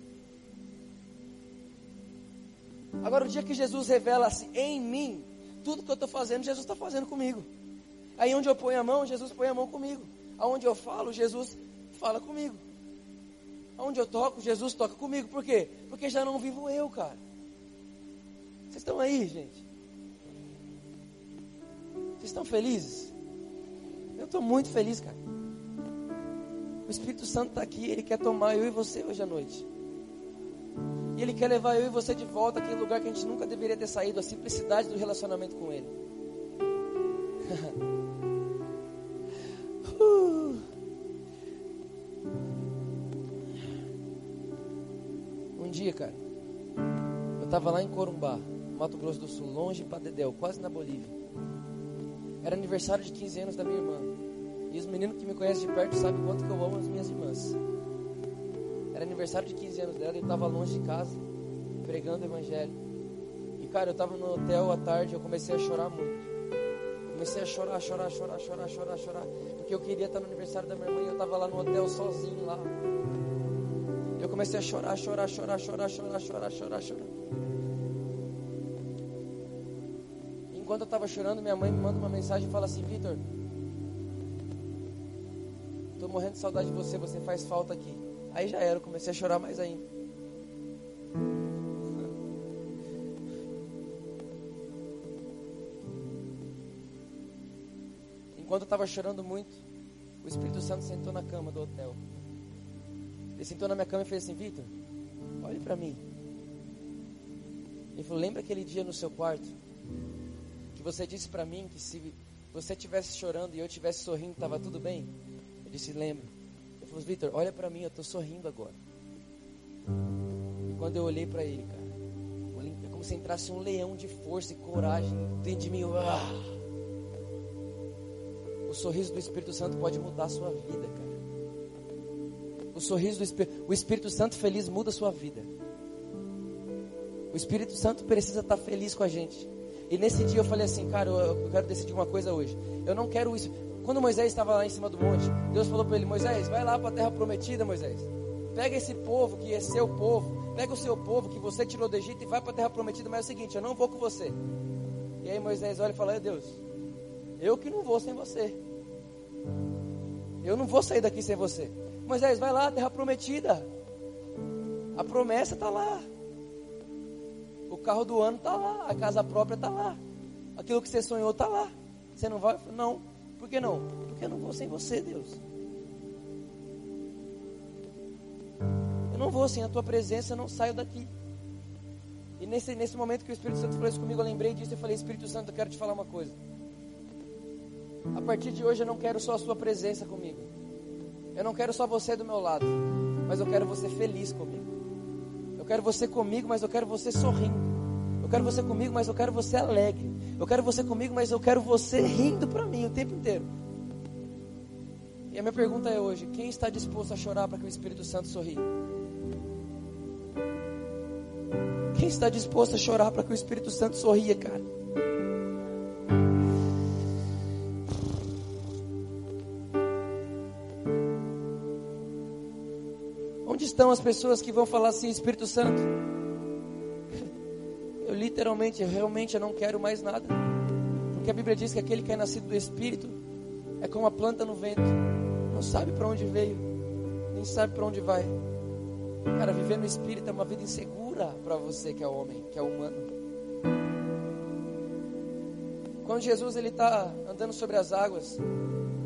Agora, o dia que Jesus revela-se em mim, tudo que eu estou fazendo, Jesus está fazendo comigo. Aí onde eu ponho a mão, Jesus põe a mão comigo. Aonde eu falo, Jesus fala comigo. Aonde eu toco, Jesus toca comigo. Por quê? Porque já não vivo eu, cara. Vocês estão aí, gente? Vocês estão felizes? Eu estou muito feliz, cara. O Espírito Santo está aqui, ele quer tomar eu e você hoje à noite. E Ele quer levar eu e você de volta àquele lugar que a gente nunca deveria ter saído, a simplicidade do relacionamento com Ele. Um dia, cara, eu estava lá em Corumbá, Mato Grosso do Sul, longe para Dedéu, quase na Bolívia. Era aniversário de 15 anos da minha irmã. E os meninos que me conhecem de perto sabem o quanto que eu amo as minhas irmãs. Era aniversário de 15 anos dela e eu tava longe de casa, pregando o evangelho. E cara, eu tava no hotel à tarde, eu comecei a chorar muito. Comecei a chorar, chorar, chorar, chorar, chorar, chorar. Porque eu queria estar no aniversário da minha irmã e eu tava lá no hotel sozinho lá. Eu comecei a chorar, chorar, chorar, chorar, chorar, chorar, chorar, chorar. Enquanto eu estava chorando, minha mãe me manda uma mensagem e fala assim: Vitor, tô morrendo de saudade de você, você faz falta aqui. Aí já era, comecei a chorar mais ainda. Enquanto eu estava chorando muito, o Espírito Santo sentou na cama do hotel. Ele sentou na minha cama e fez assim: Vitor, olhe para mim. Ele falou: Lembra aquele dia no seu quarto que você disse para mim que se você estivesse chorando e eu estivesse sorrindo, estava tudo bem? Eu disse: Lembro. Falou: Vitor, olha para mim, eu estou sorrindo agora. E quando eu olhei para ele, cara, é como se entrasse um leão de força e coragem dentro de mim. Ah! O sorriso do Espírito Santo pode mudar a sua vida, cara. O sorriso do Espírito, o Espírito Santo feliz muda a sua vida. O Espírito Santo precisa estar feliz com a gente. E nesse dia eu falei assim, cara, eu, eu quero decidir uma coisa hoje. Eu não quero isso. Quando Moisés estava lá em cima do monte, Deus falou para ele: Moisés, vai lá para a terra prometida, Moisés. Pega esse povo que é seu povo, pega o seu povo que você tirou do Egito e vai para a terra prometida. Mas é o seguinte, eu não vou com você. E aí Moisés olha e fala: é Deus, eu que não vou sem você. Eu não vou sair daqui sem você. Moisés, vai lá, terra prometida. A promessa está lá. O carro do ano está lá. A casa própria está lá. Aquilo que você sonhou está lá. Você não vai? Não. Por que não? Porque eu não vou sem você, Deus. Eu não vou sem a tua presença, eu não saio daqui. E nesse, nesse momento que o Espírito Santo falou isso comigo, eu lembrei disso e falei: Espírito Santo, eu quero te falar uma coisa. A partir de hoje eu não quero só a sua presença comigo. Eu não quero só você do meu lado, mas eu quero você feliz comigo. Eu quero você comigo, mas eu quero você sorrindo. Eu quero você comigo, mas eu quero você alegre. Eu quero você comigo, mas eu quero você rindo para mim o tempo inteiro. E a minha pergunta é hoje: quem está disposto a chorar para que o Espírito Santo sorria? Quem está disposto a chorar para que o Espírito Santo sorria, cara? Onde estão as pessoas que vão falar assim, Espírito Santo? Literalmente, realmente eu não quero mais nada. Porque a Bíblia diz que aquele que é nascido do Espírito é como a planta no vento. Não sabe para onde veio, nem sabe para onde vai. Cara, viver no Espírito é uma vida insegura para você que é homem, que é humano. Quando Jesus ele está andando sobre as águas,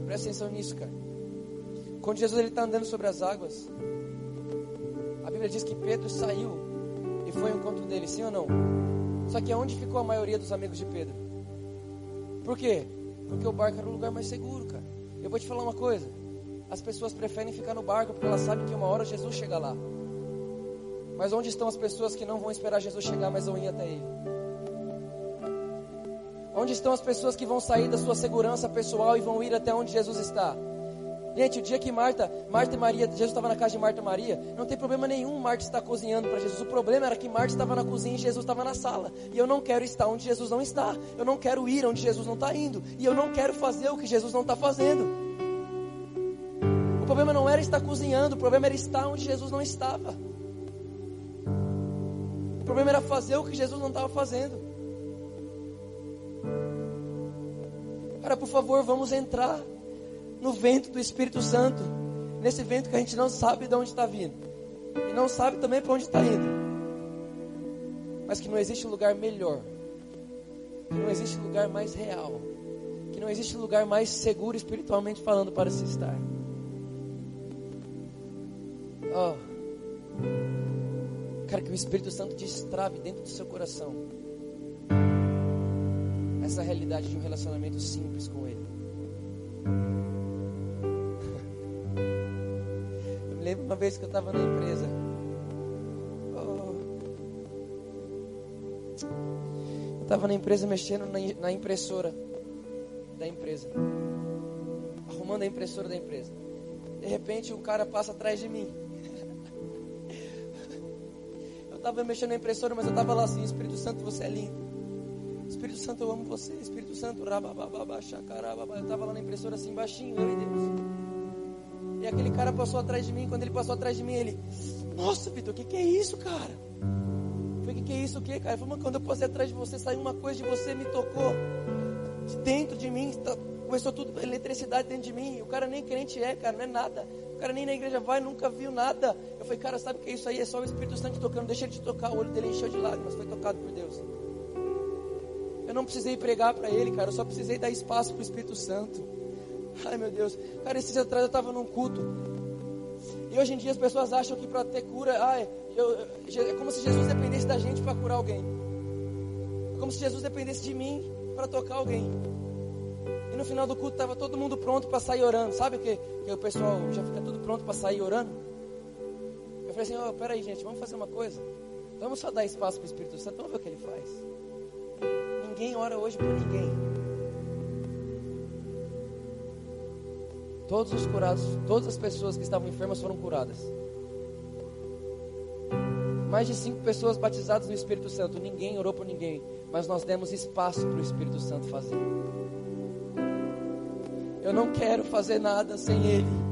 presta atenção nisso, cara. Quando Jesus ele está andando sobre as águas, a Bíblia diz que Pedro saiu e foi ao encontro dele, sim ou não? Só que aonde ficou a maioria dos amigos de Pedro? Por quê? Porque o barco era o lugar mais seguro, cara. Eu vou te falar uma coisa. As pessoas preferem ficar no barco porque elas sabem que uma hora Jesus chega lá. Mas onde estão as pessoas que não vão esperar Jesus chegar, mas vão ir até Ele? Onde estão as pessoas que vão sair da sua segurança pessoal e vão ir até onde Jesus está? Gente, o dia que Marta, Marta e Maria, Jesus estava na casa de Marta e Maria, não tem problema nenhum Marta estar cozinhando para Jesus. O problema era que Marta estava na cozinha e Jesus estava na sala. E eu não quero estar onde Jesus não está. Eu não quero ir onde Jesus não está indo. E eu não quero fazer o que Jesus não está fazendo. O problema não era estar cozinhando, o problema era estar onde Jesus não estava. O problema era fazer o que Jesus não estava fazendo. Cara, por favor, vamos entrar no vento do Espírito Santo. Nesse vento que a gente não sabe de onde está vindo. E não sabe também para onde está indo. Mas que não existe lugar melhor. Que não existe lugar mais real. Que não existe lugar mais seguro espiritualmente falando para se estar. Oh. Cara, que o Espírito Santo destrave dentro do seu coração essa realidade de um relacionamento simples com Ele. Lembro uma vez que eu estava na empresa. Oh, Eu estava na empresa mexendo na, impressora da empresa, arrumando a impressora da empresa. De repente, um cara passa atrás de mim. Eu estava mexendo na impressora, mas eu estava lá assim: Espírito Santo, você é lindo. Espírito Santo, eu amo você. Espírito Santo, rabababá, chacarababá. Eu estava lá na impressora assim, baixinho, eu e Deus. E aquele cara passou atrás de mim. Quando ele passou atrás de mim, ele: Nossa, Vitor, o que, que é isso, cara? Eu falei: O que, que é isso, o que, cara? Ele falou: Quando eu passei atrás de você, saiu uma coisa de você, me tocou. De dentro de mim, tá- começou tudo, eletricidade dentro de mim. O cara nem crente é, cara, não é nada. O cara nem na igreja vai, nunca viu nada. Eu falei: Cara, sabe o que é isso aí? É só o Espírito Santo tocando. Deixa ele te tocar. O olho dele encheu de lágrimas. Foi tocado por Deus. Eu não precisei pregar para ele, cara. Eu só precisei dar espaço para o Espírito Santo. Ai, meu Deus. Cara, esses dias atrás eu estava num culto. E hoje em dia as pessoas acham que para ter cura, ai, eu- é como se Jesus dependesse da gente para curar alguém. É como se Jesus dependesse de mim para tocar alguém. E no final do culto estava todo mundo pronto para sair orando. Sabe o que? Que o pessoal já fica tudo pronto para sair orando? Eu falei assim: ó, peraí, gente, vamos fazer uma coisa. Vamos só dar espaço para o Espírito Santo, vamos ver o que ele faz. Ninguém ora hoje por ninguém. Todos os curados, todas as pessoas que estavam enfermas foram curadas. Mais de cinco pessoas batizadas no Espírito Santo. Ninguém orou por ninguém, mas nós demos espaço para o Espírito Santo fazer. Eu não quero fazer nada sem Ele.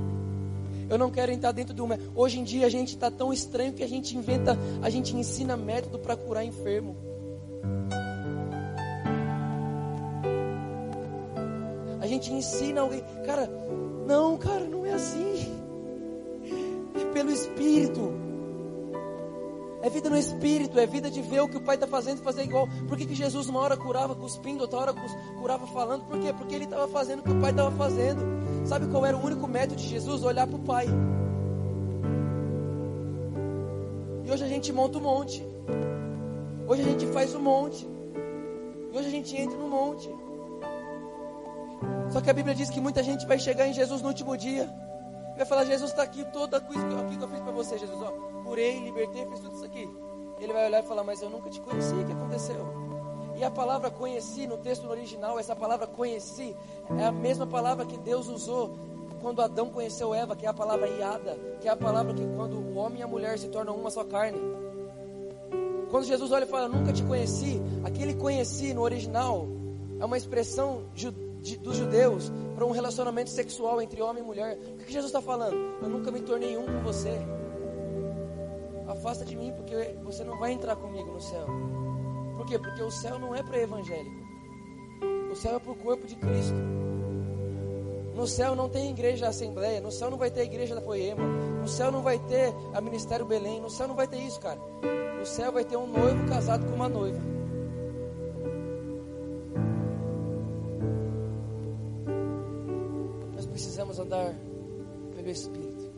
Eu não quero entrar dentro de uma. Hoje em dia a gente está tão estranho que a gente inventa, a gente ensina método para curar enfermo. A gente ensina alguém, cara, não, cara, não é assim. É pelo Espírito. É vida no Espírito, é vida de ver o que o Pai está fazendo e fazer igual. Por que, que Jesus uma hora curava cuspindo, outra hora curava falando? Por quê? Porque ele estava fazendo o que o Pai estava fazendo. Sabe qual era o único método de Jesus? Olhar para o Pai. E hoje a gente monta um monte. Hoje a gente faz um monte. E hoje a gente entra no monte. Só que a Bíblia diz que muita gente vai chegar em Jesus no último dia. Vai falar, Jesus está aqui, toda coisa que eu fiz para você, Jesus. Ó, curei, libertei, fiz tudo isso aqui. Ele vai olhar e falar, mas eu nunca te conheci, o que aconteceu? E a palavra conheci, no texto original, essa palavra conheci, é a mesma palavra que Deus usou quando Adão conheceu Eva, que é a palavra iada, que é a palavra que quando o homem e a mulher se tornam uma só carne. Quando Jesus olha e fala, nunca te conheci, aquele conheci no original é uma expressão ju- de- dos judeus para um relacionamento sexual entre homem e mulher. O que que Jesus está falando? Eu nunca me tornei um com você. Afasta de mim, porque você não vai entrar comigo no céu. Por quê? Porque o céu não é para evangélico. O céu é para o corpo de Cristo. No céu não tem igreja assembleia. No céu não vai ter igreja da Poema. No céu não vai ter a Ministério Belém. No céu não vai ter isso, cara. No céu vai ter um noivo casado com uma noiva. Andar pelo Espírito.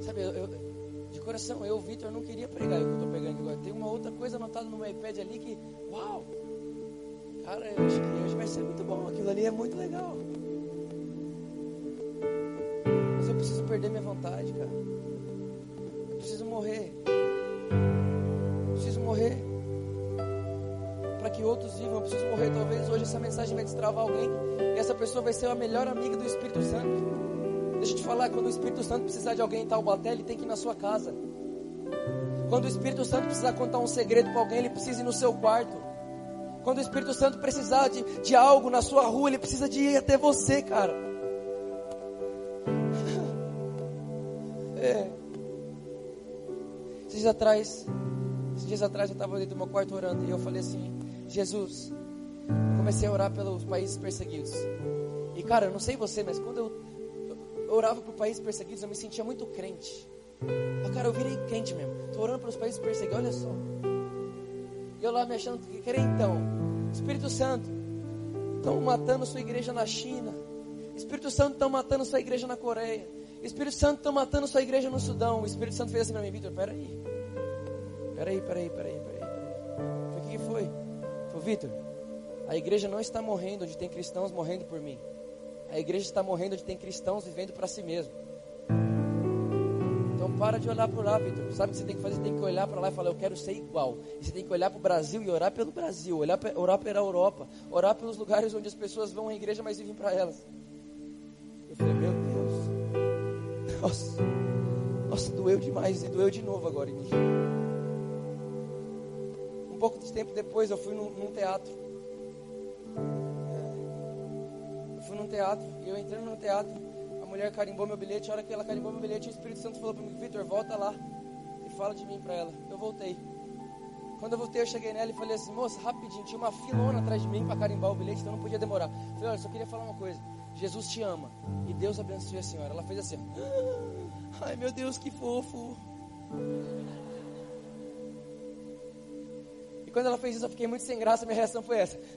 Sabe, eu, eu- de coração, eu, Vitor, não queria pregar o que eu estou pegando agora. Tem uma outra coisa anotada no meu iPad ali que, uau! Cara, eu acho que hoje vai ser muito bom. Aquilo ali é muito legal. Mas eu preciso perder minha vontade, cara. Eu preciso morrer. Eu preciso morrer. Para que outros vivam, eu preciso morrer. Talvez hoje essa mensagem vai destravar alguém. E essa pessoa vai ser a melhor amiga do Espírito Santo. Deixa eu te falar, quando o Espírito Santo precisar de alguém em Taubaté, ele tem que ir na sua casa. Quando o Espírito Santo precisar contar um segredo para alguém, ele precisa ir no seu quarto. Quando o Espírito Santo precisar de, de algo na sua rua, ele precisa de ir até você, cara. É. Esses dias atrás, esses dias atrás eu estava dentro do meu quarto orando e eu falei assim, Jesus, eu comecei a orar pelos países perseguidos. E cara, eu não sei você, mas quando eu, orava por países perseguidos, eu me sentia muito crente. Ah, cara, eu virei crente mesmo. Tô orando pelos países perseguidos, olha só. E eu lá me achando que crentão. Espírito Santo, estão matando sua igreja na China. Espírito Santo, estão matando sua igreja na Coreia. Espírito Santo, estão matando sua igreja no Sudão. O Espírito Santo fez assim para mim, Vitor, peraí, peraí, peraí. peraí. Vitor, a igreja não está morrendo onde tem cristãos morrendo por mim. A igreja está morrendo onde tem cristãos vivendo para si mesmo. Então para de olhar para lá, Vitor. Sabe o que você tem que fazer? Você tem que olhar para lá e falar, eu quero ser igual. E você tem que olhar para o Brasil e orar pelo Brasil, olhar, orar pela Europa, orar pelos lugares onde as pessoas vão à igreja, mas vivem para elas. Eu falei, meu Deus. Nossa, nossa, doeu demais e doeu de novo agora em mim. Pouco de tempo depois eu fui num, num teatro. Eu fui num teatro e eu entrei no teatro. A mulher carimbou meu bilhete. A hora que ela carimbou meu bilhete, o Espírito Santo falou para mim: Vitor, volta lá e fala de mim para ela. Eu voltei. Quando eu voltei, eu cheguei nela e falei assim: Moça, rapidinho, tinha uma filona atrás de mim para carimbar o bilhete, então não podia demorar. Falei: Olha, só queria falar uma coisa. Jesus te ama e Deus abençoe a senhora. Ela fez assim: Ai meu Deus, que fofo. Quando ela fez isso, eu fiquei muito sem graça. Minha reação foi essa.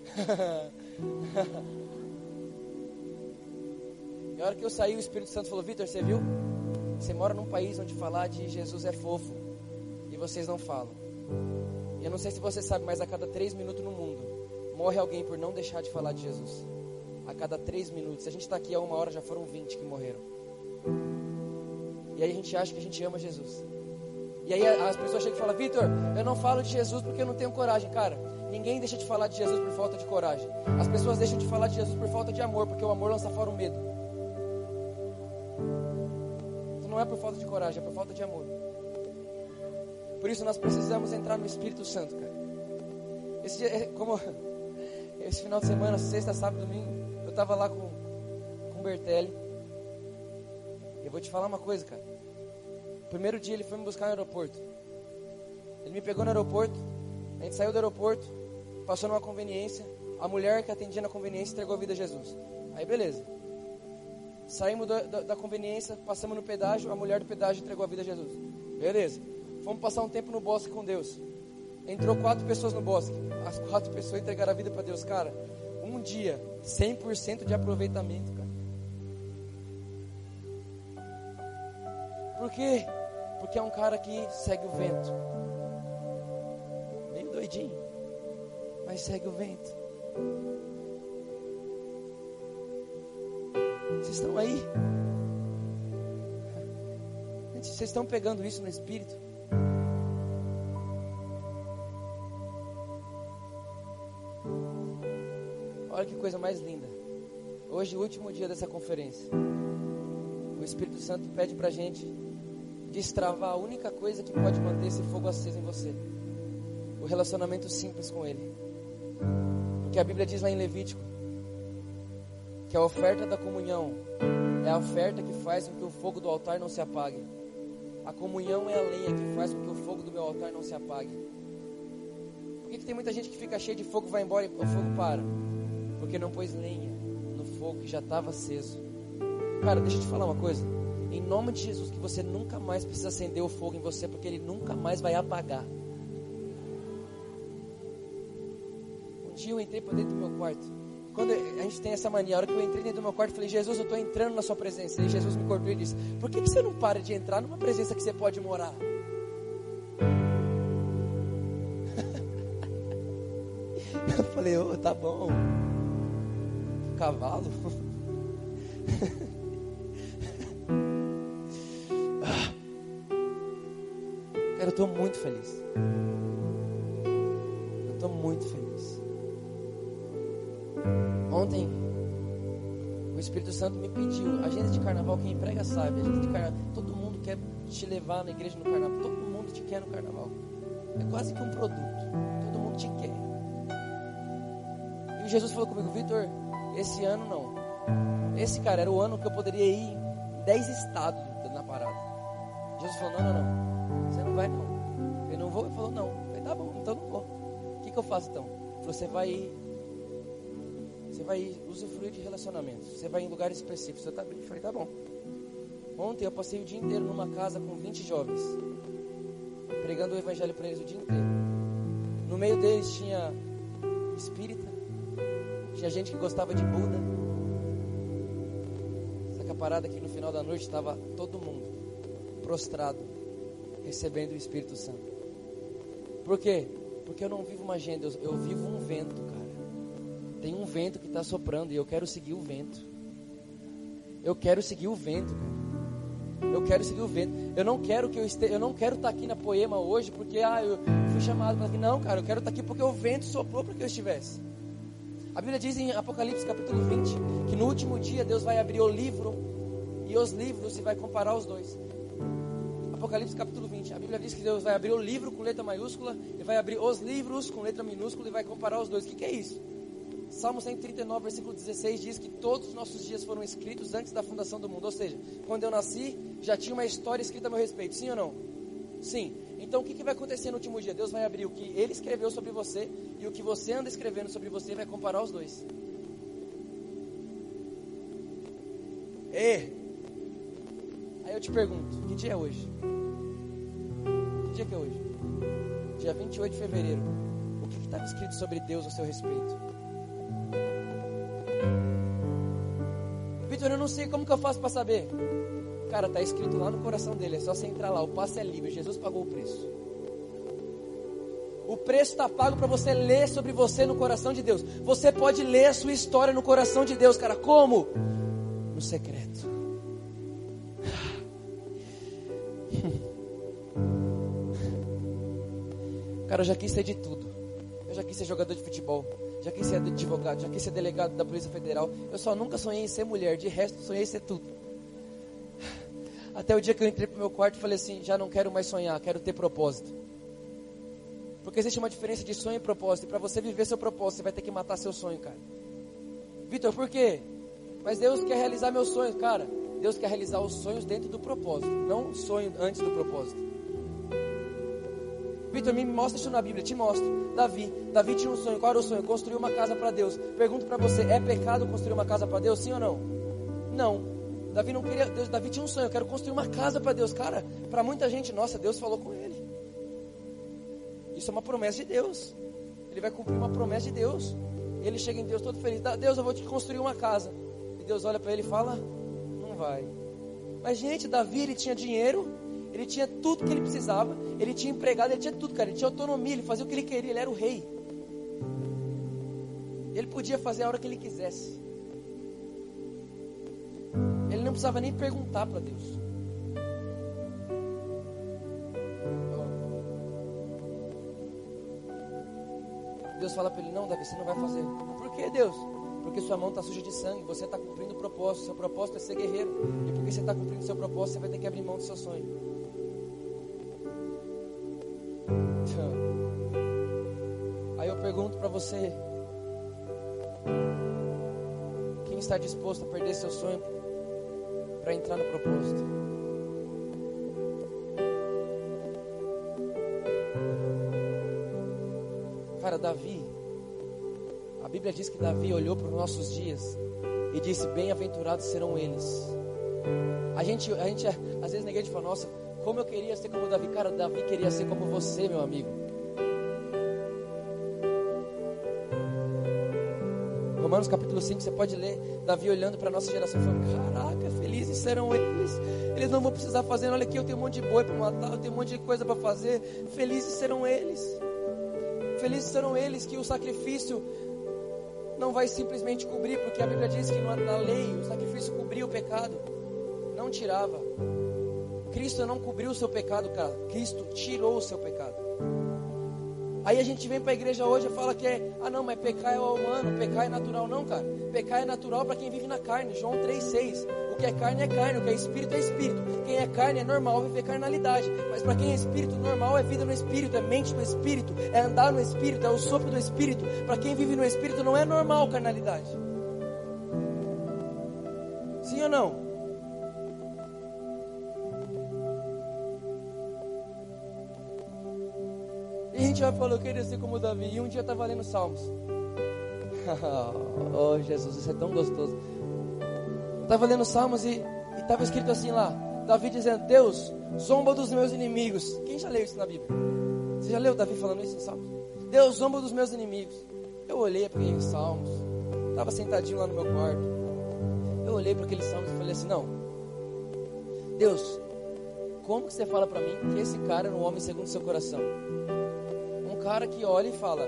E a hora que eu saí, o Espírito Santo falou: Vitor, você viu? Você mora num país onde falar de Jesus é fofo e vocês não falam. E eu não sei se você sabe, mas a cada três minutos no mundo morre alguém por não deixar de falar de Jesus. A cada três minutos. Se a gente está aqui há uma hora, já foram 20 que morreram. E aí a gente acha que a gente ama Jesus. E aí as pessoas chegam e falam, Vitor, eu não falo de Jesus porque eu não tenho coragem. Cara, ninguém deixa de falar de Jesus por falta de coragem. As pessoas deixam de falar de Jesus por falta de amor, porque o amor lança fora o medo. Então não é por falta de coragem, é por falta de amor. Por isso nós precisamos entrar no Espírito Santo, cara. Esse, é como esse final de semana, sexta, sábado, domingo, eu estava lá com, com o Bertelli. Eu vou te falar uma coisa, cara. Primeiro dia ele foi me buscar no aeroporto. Ele me pegou no aeroporto. A gente saiu do aeroporto, passou numa conveniência. A mulher que atendia na conveniência entregou a vida a Jesus. Aí beleza. Saímos da, da, da conveniência, passamos no pedágio. A mulher do pedágio entregou a vida a Jesus. Beleza. Fomos passar um tempo no bosque com Deus. Entrou quatro pessoas no bosque. As quatro pessoas entregaram a vida para Deus. Cara, um dia, 100% de aproveitamento, cara. Por quê? Porque é um cara que segue o vento. Meio doidinho, mas segue o vento. Vocês estão aí? Vocês estão pegando isso no espírito? Olha que coisa mais linda. Hoje, o último dia dessa conferência. O Espírito Santo pede pra gente destravar a única coisa que pode manter esse fogo aceso em você. O relacionamento simples com Ele. Porque a Bíblia diz lá em Levítico que a oferta da comunhão é a oferta que faz com que o fogo do altar não se apague. A comunhão é a lenha que faz com que o fogo do meu altar não se apague. Por que, que tem muita gente que fica cheia de fogo vai embora e o fogo para? Porque não pôs lenha no fogo que já estava aceso. Cara, deixa eu te falar uma coisa. Em nome de Jesus, que você nunca mais precisa acender o fogo em você, porque ele nunca mais vai apagar. Um dia eu entrei para dentro do meu quarto. Quando a gente tem essa mania, a hora que eu entrei dentro do meu quarto, eu falei, Jesus, eu estou entrando na sua presença. E Jesus me cortou e disse, por que, que você não para de entrar numa presença que você pode morar? Eu falei, ô, tá bom. Cavalo. eu estou muito feliz. Eu estou muito feliz. Ontem, o Espírito Santo me pediu, agenda de carnaval, quem prega sabe, de carnaval, todo mundo quer te levar na igreja no carnaval, todo mundo te quer no carnaval. É quase que um produto, todo mundo te quer. E Jesus falou comigo, Vitor, esse ano não. Esse, cara, era o ano que eu poderia ir em 10 estados na parada. Jesus falou, não, não, não, não vai não. Eu não vou, ele falou, não. Eu falei, tá bom, então não vou. O que, que eu faço então? Ele falou, você vai você vai usufruir de relacionamentos. Você vai em lugares específicos. Eu, tá, eu falei, tá bom. Ontem eu passei o dia inteiro numa casa com 20 jovens. Pregando o evangelho para eles o dia inteiro. No meio deles tinha espírita. Tinha gente que gostava de Buda. Que a parada aqui no final da noite estava todo mundo prostrado, recebendo o Espírito Santo. Por quê? Porque eu não vivo uma agenda, eu, vivo um vento, cara. Tem um vento que está soprando e eu quero seguir o vento. Eu quero seguir o vento, cara. Eu quero seguir o vento. Eu não quero que eu esteja, eu não quero estar aqui na poema hoje porque ah, eu fui chamado para aqui. Não, cara, eu quero estar aqui porque o vento soprou para que eu estivesse. A Bíblia diz em Apocalipse capítulo 20 que no último dia Deus vai abrir o livro e os livros e vai comparar os dois. Apocalipse capítulo 20. A Bíblia diz que Deus vai abrir o livro com letra maiúscula e vai abrir os livros com letra minúscula e vai comparar os dois. O que, que é isso? Salmo 139, versículo 16 diz que todos os nossos dias foram escritos antes da fundação do mundo. Ou seja, quando eu nasci, já tinha uma história escrita a meu respeito. Sim ou não? Sim. Então o que, que vai acontecer no último dia? Deus vai abrir o que ele escreveu sobre você e o que você anda escrevendo sobre você e vai comparar os dois. E aí eu te pergunto, que dia é hoje? É hoje? Dia 28 de fevereiro. O que estava escrito sobre Deus a seu respeito? Vitor, eu não sei como que eu faço para saber. Cara, tá escrito lá no coração dele, é só você entrar lá, o passe é livre, Jesus pagou o preço. O preço está pago para você ler sobre você no coração de Deus. Você pode ler a sua história no coração de Deus, cara. Como? No secreto. Cara, eu já quis ser de tudo. Eu já quis ser jogador de futebol. Já quis ser advogado. Já quis ser delegado da Polícia Federal. Eu só nunca sonhei em ser mulher. De resto, sonhei em ser tudo. Até o dia que eu entrei pro meu quarto e falei assim: já não quero mais sonhar, quero ter propósito. Porque existe uma diferença de sonho e propósito. E para você viver seu propósito, você vai ter que matar seu sonho, cara. Vitor, por quê? Mas Deus quer realizar meus sonhos, cara. Deus quer realizar os sonhos dentro do propósito, não o sonho antes do propósito. Vitor, me mostra isso na Bíblia, te mostro. Davi, Davi tinha um sonho. Qual era o sonho? Construir uma casa para Deus. Pergunto para você, é pecado construir uma casa para Deus? Sim ou não? Não. Davi não queria, Deus, Davi tinha um sonho, eu quero construir uma casa para Deus. Cara, para muita gente, nossa, Deus falou com ele. Isso é uma promessa de Deus. Ele vai cumprir uma promessa de Deus. Ele chega em Deus todo feliz. Deus, eu vou te construir uma casa. E Deus olha para ele e fala: Não vai. Mas, gente, Davi, ele tinha dinheiro, ele tinha tudo que ele precisava, ele tinha empregado, ele tinha tudo, cara. Ele tinha autonomia, ele fazia o que ele queria, ele era o rei. Ele podia fazer a hora que ele quisesse. Ele não precisava nem perguntar para Deus. Deus fala para ele: Não, Davi, você não vai fazer. Por que, Deus? Porque sua mão está suja de sangue, você está cumprindo o propósito. Seu propósito é ser guerreiro. E porque você está cumprindo seu propósito, você vai ter que abrir mão do seu sonho. Pergunto para você: quem está disposto a perder seu sonho para entrar no propósito? Cara, Davi, a Bíblia diz que Davi olhou para os nossos dias e disse: Bem-aventurados serão eles. A gente, a gente, às vezes, na igreja fala: Nossa, como eu queria ser como Davi. Cara, Davi queria ser como você, meu amigo. Romanos capítulo 5, você pode ler Davi olhando para a nossa geração e falando: Caraca, felizes serão eles. Eles não vão precisar fazer. Olha aqui, eu tenho um monte de boi para matar, eu tenho um monte de coisa para fazer. Felizes serão eles. Felizes serão eles que o sacrifício não vai simplesmente cobrir, porque a Bíblia diz que na lei o sacrifício cobria o pecado, não tirava. Cristo não cobriu o seu pecado, cara. Cristo tirou o seu pecado. Aí a gente vem para a igreja hoje e fala que é, ah não, mas pecar é humano, pecar é natural. Não, cara. Pecar é natural para quem vive na carne. João 3,6. O que é carne é carne, o que é espírito é espírito. Quem é carne é normal viver carnalidade. Mas para quem é espírito, normal é vida no espírito, é mente no espírito, é andar no espírito, é o sopro do espírito. Para quem vive no espírito não é normal carnalidade. Sim ou não? Gente vai falar, eu queria ser como Davi. E um dia estava lendo Salmos. oh, Jesus, isso é tão gostoso. Estava lendo Salmos e estava escrito assim lá: Davi dizendo, Deus, zomba dos meus inimigos. Quem já leu isso na Bíblia? Você já leu Davi falando isso em Salmos? Deus, zomba dos meus inimigos. Eu olhei para aqueles Salmos, estava sentadinho lá no meu quarto. Eu olhei para aqueles Salmos e falei assim: Não, Deus, como que você fala para mim que esse cara é um homem segundo seu coração? Cara que olha e fala: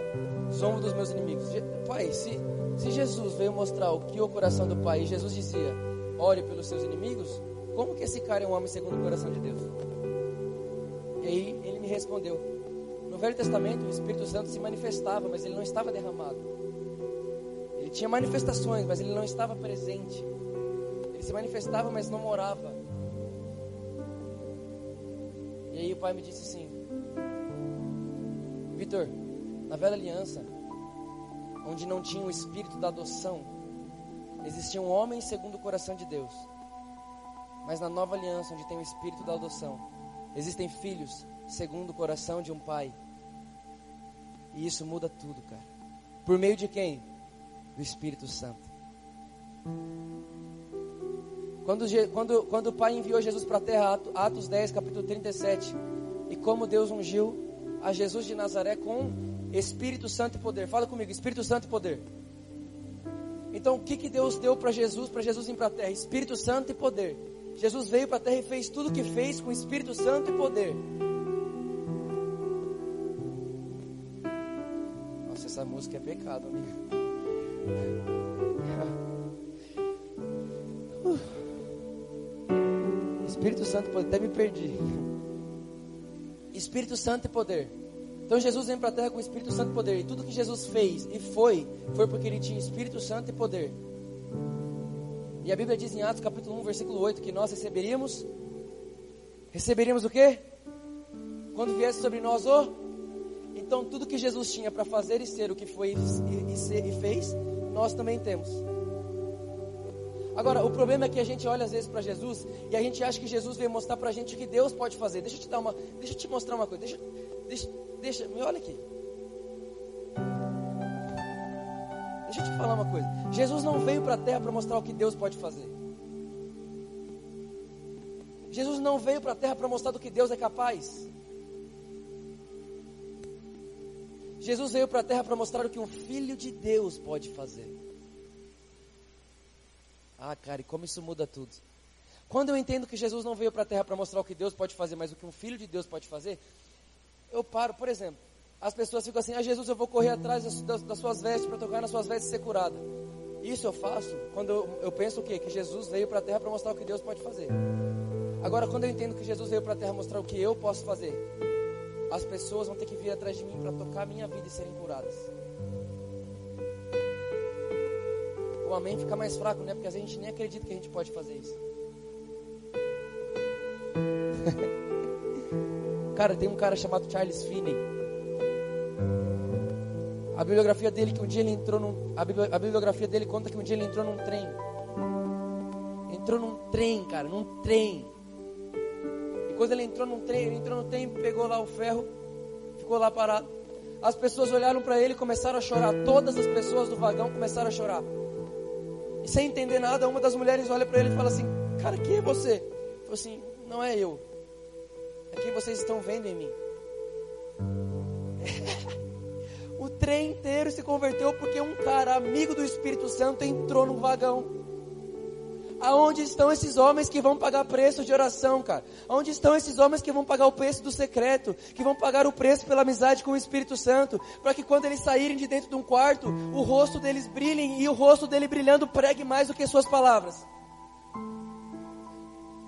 Zombo dos meus inimigos. Pai, se, se Jesus veio mostrar o que o coração do Pai, Jesus dizia: Ore pelos seus inimigos. como que esse cara é um homem segundo o coração de Deus? E aí ele me respondeu: No Velho Testamento o Espírito Santo se manifestava, mas ele não estava derramado. Ele tinha manifestações, mas ele não estava presente. Ele se manifestava, mas não morava. E aí o pai me disse assim: Vitor, na velha aliança, onde não tinha o espírito da adoção, existia um homem segundo o coração de Deus. Mas na nova aliança, onde tem o espírito da adoção, existem filhos segundo o coração de um pai. E isso muda tudo, cara. Por meio de quem? Do Espírito Santo. Quando, quando, quando o Pai enviou Jesus para a terra, Ato- Atos 10, capítulo 37, e como Deus ungiu a Jesus de Nazaré com Espírito Santo e poder. Fala comigo, Espírito Santo e poder. Então, o que, que Deus deu para Jesus, para Jesus ir para a terra? Espírito Santo e poder. Jesus veio para a terra e fez tudo o que fez com Espírito Santo e poder. Nossa, essa música é pecado, amigo. Espírito Santo e poder, até me perdi. Espírito Santo e poder. Então Jesus vem para a terra com Espírito Santo e poder. E tudo que Jesus fez e foi, foi porque ele tinha Espírito Santo e poder. E a Bíblia diz em Atos capítulo 1, versículo 8, que nós receberíamos. Receberíamos o quê? Quando viesse sobre nós o. Então tudo que Jesus tinha para fazer e ser o que foi e, e, ser, e fez, nós também temos. Agora, o problema é que a gente olha às vezes para Jesus e a gente acha que Jesus veio mostrar para a gente o que Deus pode fazer. Deixa eu te dar uma, deixa eu te mostrar uma coisa. Deixa, deixa, deixa, me olha aqui. Deixa eu te falar uma coisa. Jesus não veio para a terra para mostrar o que Deus pode fazer. Jesus não veio para a terra para mostrar do que Deus é capaz. Jesus veio para a terra para mostrar o que um filho de Deus pode fazer. Ah, cara, e como isso muda tudo. Quando eu entendo que Jesus não veio para a terra para mostrar o que Deus pode fazer, mas o que um filho de Deus pode fazer, eu paro, por exemplo, as pessoas ficam assim: Ah, Jesus, eu vou correr atrás das, suas vestes para tocar nas suas vestes e ser curada. Isso eu faço quando eu, eu penso o quê? Que Jesus veio para a terra para mostrar o que Deus pode fazer. Agora, quando eu entendo que Jesus veio para a terra mostrar o que eu posso fazer, as pessoas vão ter que vir atrás de mim para tocar a minha vida e serem curadas. O amém fica mais fraco, né? Porque a gente nem acredita que a gente pode fazer isso. cara, tem um cara chamado Charles Finney. A bibliografia dele que um dia ele entrou num, a, a bibliografia dele conta que um dia ele entrou num trem. Entrou num trem, cara, num trem. E quando ele entrou num trem, ele entrou no trem, pegou lá o ferro, ficou lá parado. As pessoas olharam para ele e começaram a chorar. Todas as pessoas do vagão começaram a chorar. E sem entender nada, uma das mulheres olha para ele e fala assim: Cara, quem é você? Ele falou assim: Não é eu. É quem vocês estão vendo em mim. o trem inteiro se converteu porque um cara, amigo do Espírito Santo, entrou no vagão. Aonde estão esses homens que vão pagar preço de oração, cara? Aonde estão esses homens que vão pagar o preço do secreto? Que vão pagar o preço pela amizade com o Espírito Santo? Para que quando eles saírem de dentro de um quarto, o rosto deles brilhe e o rosto dele brilhando pregue mais do que suas palavras.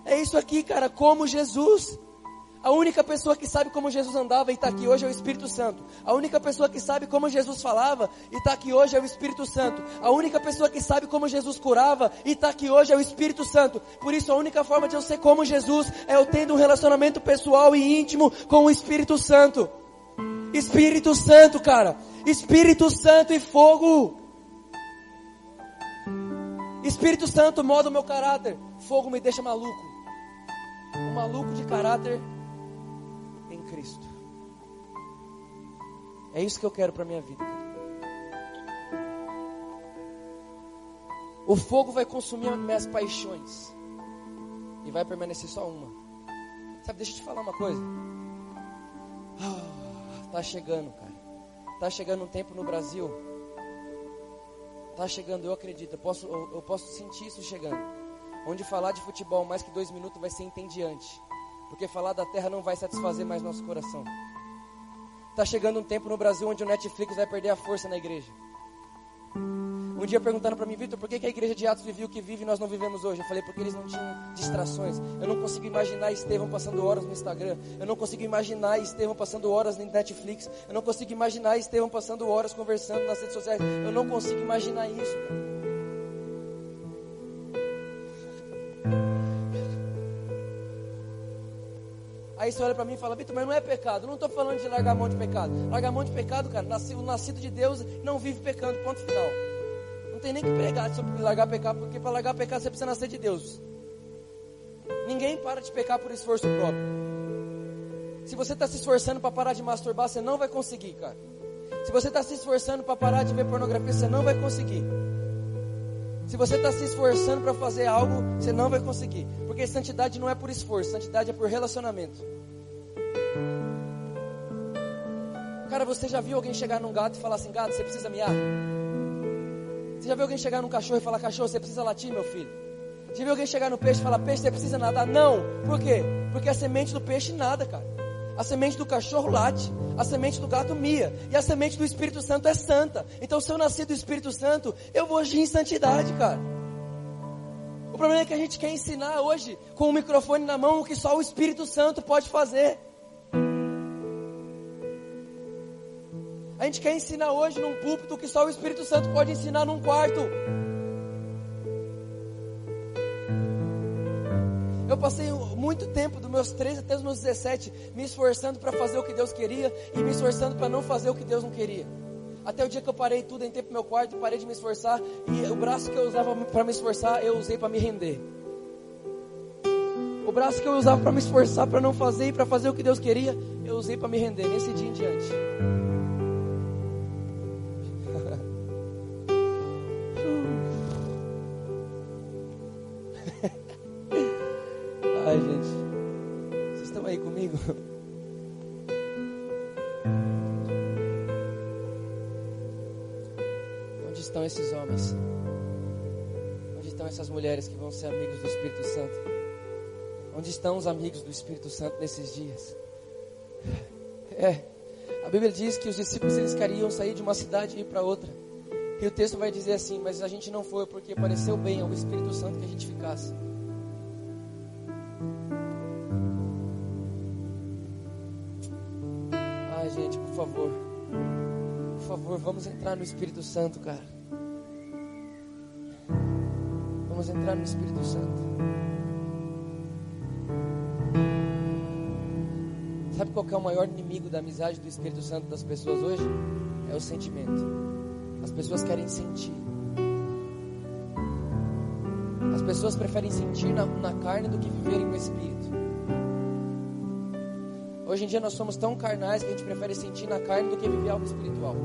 É isso aqui, cara, como Jesus. A única pessoa que sabe como Jesus andava e está aqui hoje é o Espírito Santo. A única pessoa que sabe como Jesus falava e está aqui hoje é o Espírito Santo. A única pessoa que sabe como Jesus curava e está aqui hoje é o Espírito Santo. Por isso, a única forma de eu ser como Jesus é eu tendo um relacionamento pessoal e íntimo com o Espírito Santo. Espírito Santo, cara. Espírito Santo e fogo. Espírito Santo moda o meu caráter. Fogo me deixa maluco. Um maluco de caráter É isso que eu quero para minha vida. O fogo vai consumir minhas paixões e vai permanecer só uma. Sabe, deixa eu te falar uma coisa. Ah, tá chegando, cara. Tá chegando um tempo no Brasil. Tá chegando, eu acredito. Eu posso, eu, eu posso sentir isso chegando. Onde falar de futebol mais que dois minutos vai ser entediante. Porque falar da terra não vai satisfazer mais nosso coração. Tá chegando um tempo no Brasil onde o Netflix vai perder a força na igreja. Um Um dia perguntaram para mim, Vitor, por que, que a igreja de Atos vivia o que vive e nós não vivemos hoje? Eu falei, porque eles não tinham distrações. Eu não consigo imaginar Estevão passando horas no Instagram. Eu não consigo imaginar Estevão passando horas no Netflix. Eu não consigo imaginar Estevão passando horas conversando nas redes sociais. Eu não consigo imaginar isso, cara. Aí você olha para mim e fala, Vitor, mas não é pecado. Eu não estou falando de largar a mão de pecado. Largar a mão de pecado, cara, nascido, nascido de Deus não vive pecando, ponto final. Não tem nem que pregar sobre largar pecado, porque para largar pecado você precisa nascer de Deus. Ninguém para de pecar por esforço próprio. Se você está se esforçando para parar de masturbar, você não vai conseguir, cara. Se você está se esforçando para parar de ver pornografia, você não vai conseguir. Se você está se esforçando para fazer algo, você não vai conseguir. Porque santidade não é por esforço, santidade é por relacionamento. Cara, você já viu alguém chegar num gato e falar assim: gato, você precisa miar? Você já viu alguém chegar num cachorro e falar: cachorro, você precisa latir, meu filho? Já viu alguém chegar no peixe e falar: peixe, você precisa nadar? Não. Por quê? Porque a semente do peixe nada, cara. A semente do cachorro late, a semente do gato mia, e a semente do Espírito Santo é santa. Então, se eu nasci do Espírito Santo, eu vou agir em santidade, cara. O problema é que a gente quer ensinar hoje, com o microfone na mão, o que só o Espírito Santo pode fazer. A gente quer ensinar hoje num púlpito o que só o Espírito Santo pode ensinar num quarto. Eu passei muito tempo, dos meus 13 até os meus 17, me esforçando para fazer o que Deus queria e me esforçando para não fazer o que Deus não queria. Até o dia que eu parei tudo, entrei pro meu quarto, parei de me esforçar e o braço que eu usava para me esforçar, eu usei para me render. O braço que eu usava para me esforçar para não fazer e para fazer o que Deus queria, eu usei para me render nesse dia em diante. Mulheres que vão ser amigos do Espírito Santo? Onde estão os amigos do Espírito Santo nesses dias? É, a Bíblia diz que os discípulos eles queriam sair de uma cidade e ir para outra. E o texto vai dizer assim: Mas a gente não foi porque pareceu bem ao Espírito Santo que a gente ficasse. Ai, gente, por favor. Por favor, vamos entrar no Espírito Santo, cara. Vamos entrar no Espírito Santo. Sabe qual é o maior inimigo da amizade do Espírito Santo das pessoas hoje? É o sentimento. As pessoas querem sentir. As pessoas preferem sentir na, na carne do que viverem no Espírito. Hoje em dia nós somos tão carnais que a gente prefere sentir na carne do que viver algo espiritual.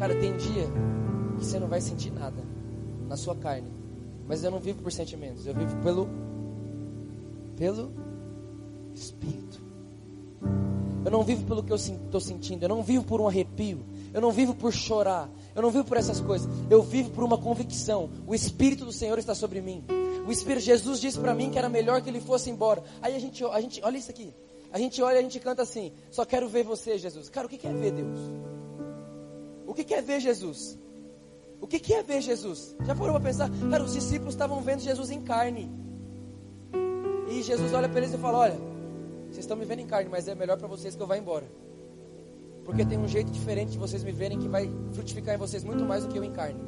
Cara, tem dia você não vai sentir nada na sua carne. Mas eu não vivo por sentimentos, eu vivo pelo pelo espírito. Eu não vivo pelo que eu estou sentindo, eu não vivo por um arrepio, eu não vivo por chorar, eu não vivo por essas coisas. Eu vivo por uma convicção. O espírito do Senhor está sobre mim. O Espírito Jesus disse para mim que era melhor que ele fosse embora. Aí a gente, a gente, olha isso aqui. A gente olha a gente canta assim: Só quero ver você, Jesus. Cara, o que é ver Deus? O que é ver Jesus? O que é ver Jesus? Já foram para pensar? Cara, os discípulos estavam vendo Jesus em carne. E Jesus olha para eles e fala: Olha, vocês estão me vendo em carne, mas é melhor para vocês que eu vá embora. Porque tem um jeito diferente de vocês me verem que vai frutificar em vocês muito mais do que eu em carne.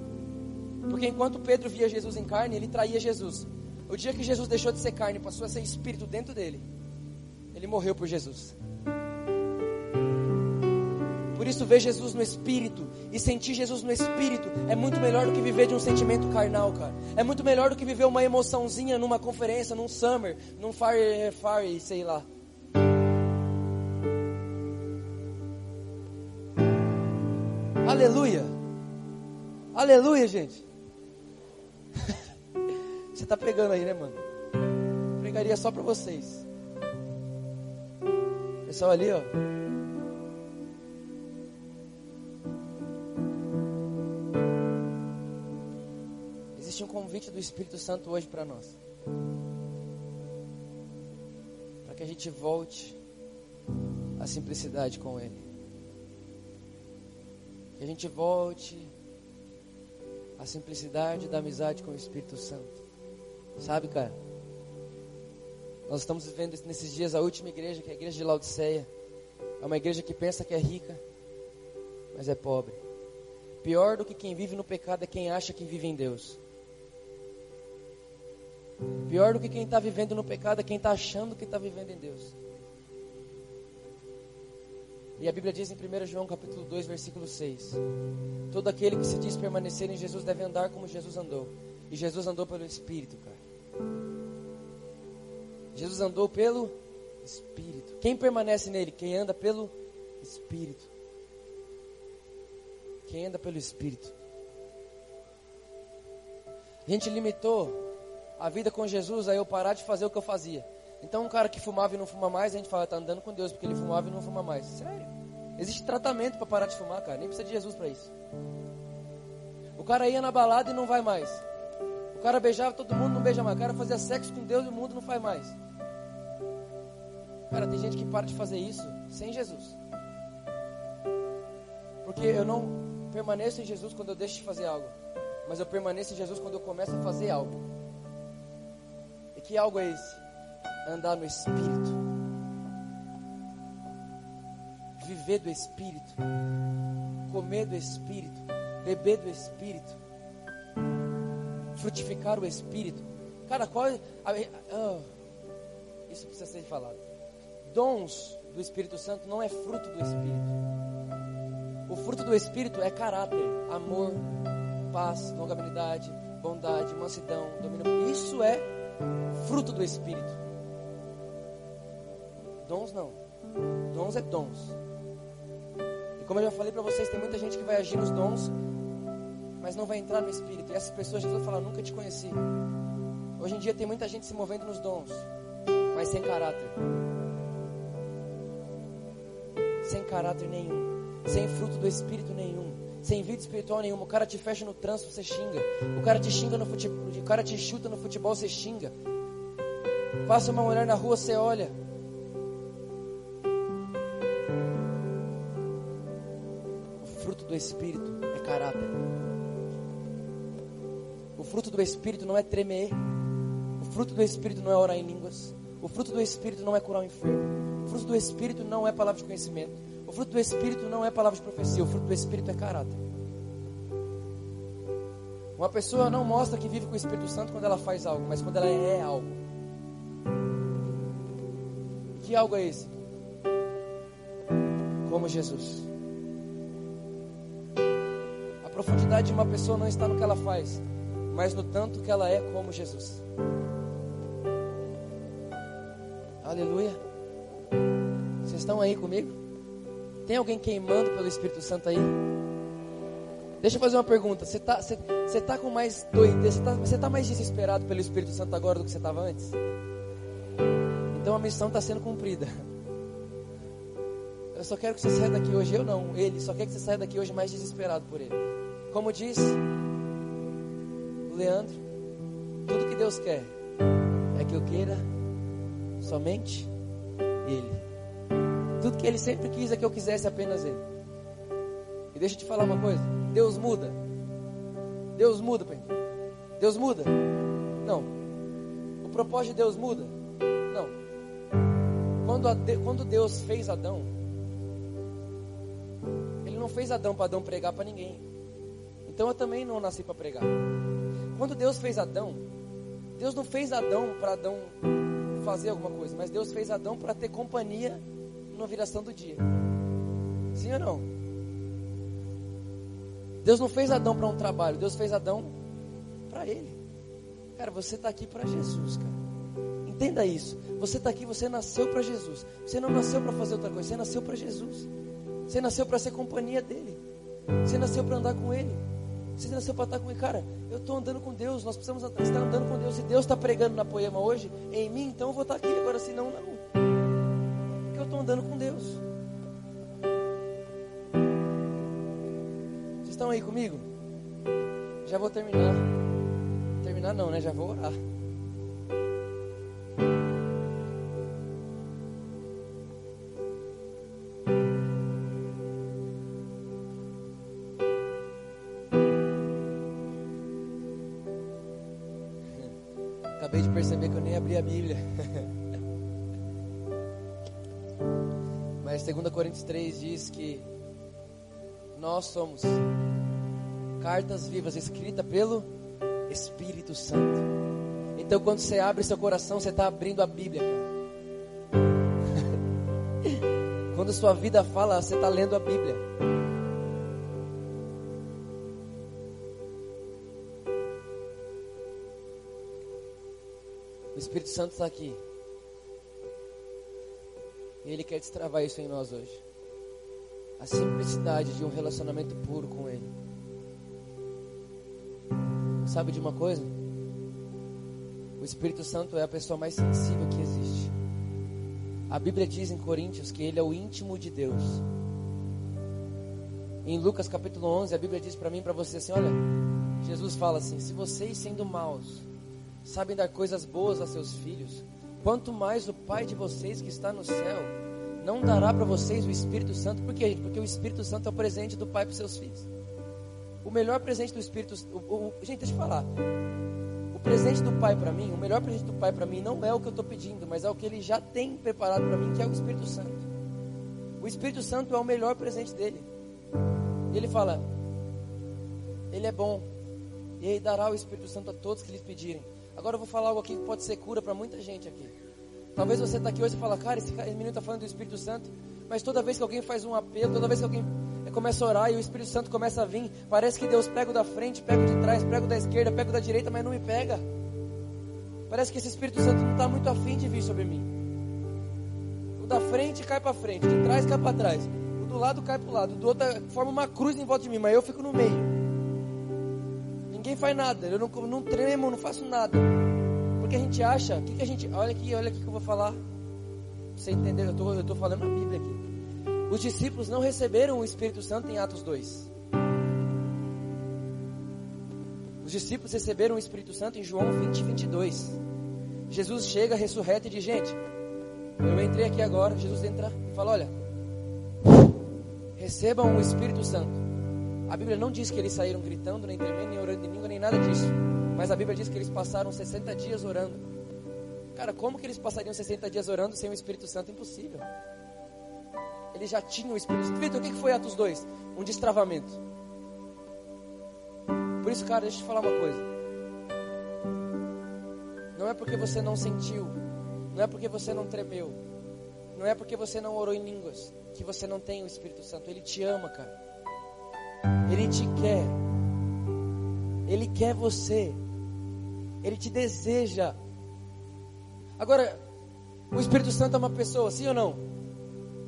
Porque enquanto Pedro via Jesus em carne, ele traía Jesus. O dia que Jesus deixou de ser carne, passou a ser espírito dentro dele, ele morreu por Jesus. Por isso, ver Jesus no espírito e sentir Jesus no espírito é muito melhor do que viver de um sentimento carnal, cara. É muito melhor do que viver uma emoçãozinha numa conferência, num summer, num fire, fire, sei lá. Aleluia. Aleluia, gente. Você tá pegando aí, né, mano? Pregaria só para vocês. Pessoal ali, ó. Existe um convite do Espírito Santo hoje para nós. Para que a gente volte à simplicidade com Ele. Que a gente volte à simplicidade da amizade com o Espírito Santo. Sabe, cara? Nós estamos vivendo nesses dias a última igreja, que é a igreja de Laodiceia. É uma igreja que pensa que é rica, mas é pobre. Pior do que quem vive no pecado é quem acha que vive em Deus. Pior do que quem está vivendo no pecado é quem está achando que está vivendo em Deus. E a Bíblia diz em 1 João capítulo 2, versículo 6. Todo aquele que se diz permanecer em Jesus deve andar como Jesus andou. E Jesus andou pelo Espírito, cara. Jesus andou pelo Espírito. Quem permanece nele? Quem anda pelo Espírito. Quem anda pelo Espírito. A gente limitou a vida com Jesus a eu parar de fazer o que eu fazia. Então, um cara que fumava e não fuma mais, a gente fala, tá andando com Deus, porque ele fumava e não fuma mais. Sério. Existe tratamento para parar de fumar, cara. Nem precisa de Jesus para isso. O cara ia na balada e não vai mais. O cara beijava todo mundo, não beija mais. O cara fazia sexo com Deus e o mundo não faz mais. Cara, tem gente que para de fazer isso sem Jesus. Porque eu não permaneço em Jesus quando eu deixo de fazer algo. Mas eu permaneço em Jesus quando eu começo a fazer algo. Que algo é esse? Andar no Espírito. Viver do Espírito. Comer do Espírito. Beber do Espírito. Frutificar o Espírito. Cara, qual. Oh, isso precisa ser falado. Dons do Espírito Santo não é fruto do Espírito. O fruto do Espírito é caráter, amor, paz, longanimidade, bondade, mansidão, domínio. Isso é fruto do Espírito. Dons não. Dons é dons. E como eu já falei para vocês, tem muita gente que vai agir nos dons, mas não vai entrar no Espírito. E essas pessoas, Jesus vai falar, nunca te conheci. Hoje em dia tem muita gente se movendo nos dons, mas sem caráter. Sem caráter nenhum. Sem fruto do Espírito nenhum sem vida espiritual nenhuma. O cara te fecha no trânsito, você xinga. O cara te xinga no futebol, o cara te chuta no futebol, você xinga. Passa uma mulher na rua, você olha. O fruto do Espírito é caráter. O fruto do Espírito não é tremer. O fruto do Espírito não é orar em línguas. O fruto do Espírito não é curar o enfermo. O fruto do Espírito não é palavra de conhecimento. O fruto do Espírito não é palavra de profecia. O fruto do Espírito é caráter. Uma pessoa não mostra que vive com o Espírito Santo quando ela faz algo, mas quando ela é algo. Que algo é esse? Como Jesus. A profundidade de uma pessoa não está no que ela faz, mas no tanto que ela é como Jesus. Aleluia. Vocês estão aí comigo? Tem alguém queimando pelo Espírito Santo aí? Deixa eu fazer uma pergunta. Você está você, você tá com mais doideira? Você está você tá mais desesperado pelo Espírito Santo agora do que você estava antes? Então a missão está sendo cumprida. Eu só quero que você saia daqui hoje. Eu não, ele só quer que você saia daqui hoje mais desesperado por ele. Como diz Leandro, tudo que Deus quer é que eu queira somente Ele. Tudo que Ele sempre quis é que eu quisesse apenas Ele. E deixa eu te falar uma coisa: Deus muda. Deus muda, pai. Deus muda? Não. O propósito de Deus muda? Não. Quando, de, quando Deus fez Adão, Ele não fez Adão para Adão pregar para ninguém. Então eu também não nasci para pregar. Quando Deus fez Adão, Deus não fez Adão para Adão fazer alguma coisa, mas Deus fez Adão para ter companhia na viração do dia. Sim ou não? Deus não fez Adão para um trabalho, Deus fez Adão para ele. Cara, você está aqui para Jesus, cara. Entenda isso. Você está aqui, você nasceu para Jesus. Você não nasceu para fazer outra coisa, você nasceu para Jesus. Você nasceu para ser companhia dele. Você nasceu para andar com ele. Você nasceu para estar com ele. Cara, eu estou andando com Deus. Nós precisamos estar andando com Deus. Se Deus está pregando na poema hoje, em mim, então eu vou estar aqui. Agora, se não, não estão andando com Deus. Vocês estão aí comigo? Já vou terminar. Terminar não, né? Já vou orar. Acabei de perceber que eu nem abri a Bíblia. Mas 2 Coríntios 3 diz que nós somos cartas vivas escritas pelo Espírito Santo. Então quando você abre seu coração, você está abrindo a Bíblia, quando sua vida fala, você está lendo a Bíblia. O Espírito Santo está aqui. E Ele quer destravar isso em nós hoje. A simplicidade de um relacionamento puro com Ele. Sabe de uma coisa? O Espírito Santo é a pessoa mais sensível que existe. A Bíblia diz em Coríntios que Ele é o íntimo de Deus. Em Lucas capítulo 11, a Bíblia diz para mim e para você assim: olha, Jesus fala assim: se vocês sendo maus sabem dar coisas boas a seus filhos, quanto mais o Pai de vocês que está no céu não dará para vocês o Espírito Santo. Por quê? Porque o Espírito Santo é o presente do Pai para os seus filhos. O melhor presente do Espírito, o, o, gente, deixa eu falar. O presente do Pai para mim, o melhor presente do Pai para mim não é o que eu estou pedindo, mas é o que Ele já tem preparado para mim, que é o Espírito Santo. O Espírito Santo é o melhor presente dele. E Ele fala: Ele é bom e Ele dará o Espírito Santo a todos que lhes pedirem. Agora eu vou falar algo aqui que pode ser cura para muita gente aqui. Talvez você está aqui hoje e fala, cara, esse, menino está falando do Espírito Santo, mas toda vez que alguém faz um apelo, toda vez que alguém começa a orar e o Espírito Santo começa a vir, parece que Deus pega o da frente, pega o de trás, pega o da esquerda, pega o da direita, mas não me pega. Parece que esse Espírito Santo não está muito afim de vir sobre mim. O da frente cai para frente, o de trás cai para trás, o do lado cai para o lado, o do outro forma uma cruz em volta de mim, mas eu fico no meio. Ninguém faz nada, eu não, não tremo, não faço nada. Porque a gente acha, que, que a gente. Olha aqui, olha aqui que eu vou falar. Você entendeu? Eu tô, estou tô falando na Bíblia aqui. Os discípulos não receberam o Espírito Santo em Atos 2. Os discípulos receberam o Espírito Santo em João 20, 22. Jesus chega ressurreto e diz: Gente, eu entrei aqui agora. Jesus entra e fala: Olha, recebam o Espírito Santo. A Bíblia não diz que eles saíram gritando, nem tremendo, nem orando em língua, nem nada disso. Mas a Bíblia diz que eles passaram 60 dias orando. Cara, como que eles passariam 60 dias orando sem o Espírito Santo? Impossível. Eles já tinham o Espírito Santo. Vitor, o que foi Atos 2? Um destravamento. Por isso, cara, deixa eu te falar uma coisa. Não é porque você não sentiu, não é porque você não tremeu, não é porque você não orou em línguas que você não tem o Espírito Santo. Ele te ama, cara. Ele te quer. Ele quer você. Ele te deseja. Agora, o Espírito Santo é uma pessoa, sim ou não?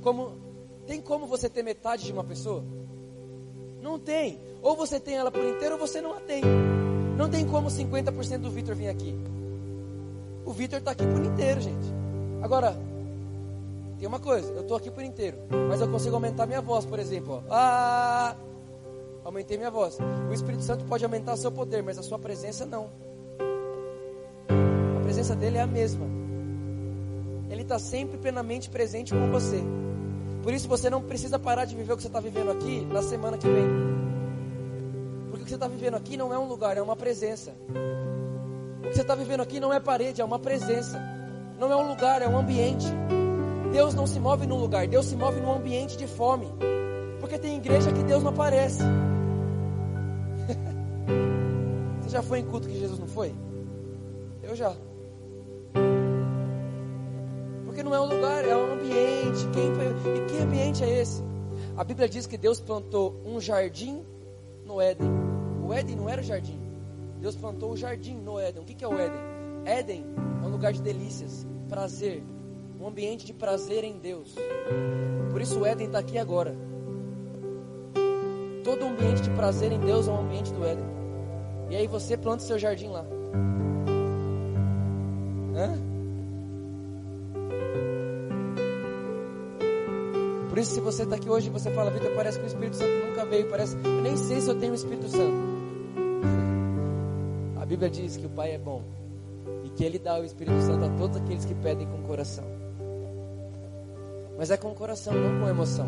Como tem como você ter metade de uma pessoa? Não tem. Ou você tem ela por inteiro ou você não a tem. Não tem como 50% do Vitor vir aqui. O Vitor está aqui por inteiro, gente. Agora, tem uma coisa, eu estou aqui por inteiro, mas eu consigo aumentar minha voz, por exemplo. Ó. Ah, aumentei minha voz. O Espírito Santo pode aumentar seu poder, mas a sua presença não. A presença dele é a mesma. Ele está sempre plenamente presente com você. Por isso você não precisa parar de viver o que você está vivendo aqui na semana que vem. Porque o que você está vivendo aqui não é um lugar, é uma presença. O que você está vivendo aqui não é parede, é uma presença. Não é um lugar, é um ambiente. Deus não se move num lugar, Deus se move num ambiente de fome. Porque tem igreja que Deus não aparece. Você já foi em culto que Jesus não foi? Eu já. Porque não é um lugar, é um ambiente. Quem, e que ambiente é esse? A Bíblia diz que Deus plantou um jardim no Éden. O Éden não era o jardim. Deus plantou o jardim no Éden. O que, é o Éden? Éden é um lugar de delícias, prazer, um ambiente de prazer em Deus. Por isso o Éden está aqui agora. Todo ambiente de prazer em Deus é um ambiente do Éden. E aí você planta seu jardim lá. Hã? Por isso, se você está aqui hoje e você fala, Vitor, parece que o Espírito Santo nunca veio, parece, eu nem sei se eu tenho o Espírito Santo. A Bíblia diz que o Pai é bom e que Ele dá o Espírito Santo a todos aqueles que pedem com coração. Mas é com coração, não com emoção.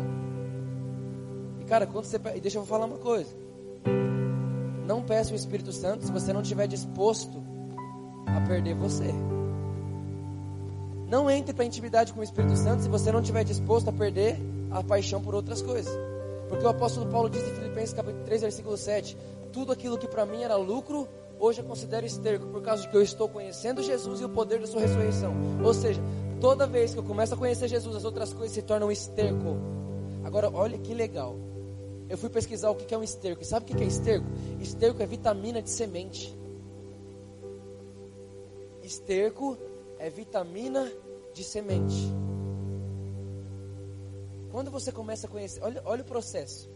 E cara, quando você pede, deixa eu falar uma coisa. Não peça o Espírito Santo se você não estiver disposto a perder você. Não entre para intimidade com o Espírito Santo se você não estiver disposto a perder a paixão por outras coisas. Porque o apóstolo Paulo diz em Filipenses capítulo 3, versículo 7: Tudo aquilo que para mim era lucro, hoje eu considero esterco, por causa de que eu estou conhecendo Jesus e o poder da sua ressurreição. Ou seja, toda vez que eu começo a conhecer Jesus, as outras coisas se tornam esterco. Agora, olha que legal. Eu fui pesquisar o que é um esterco. E sabe o que é esterco? Esterco é vitamina de semente. Esterco é vitamina de semente. Quando você começa a conhecer, olha, olha o processo.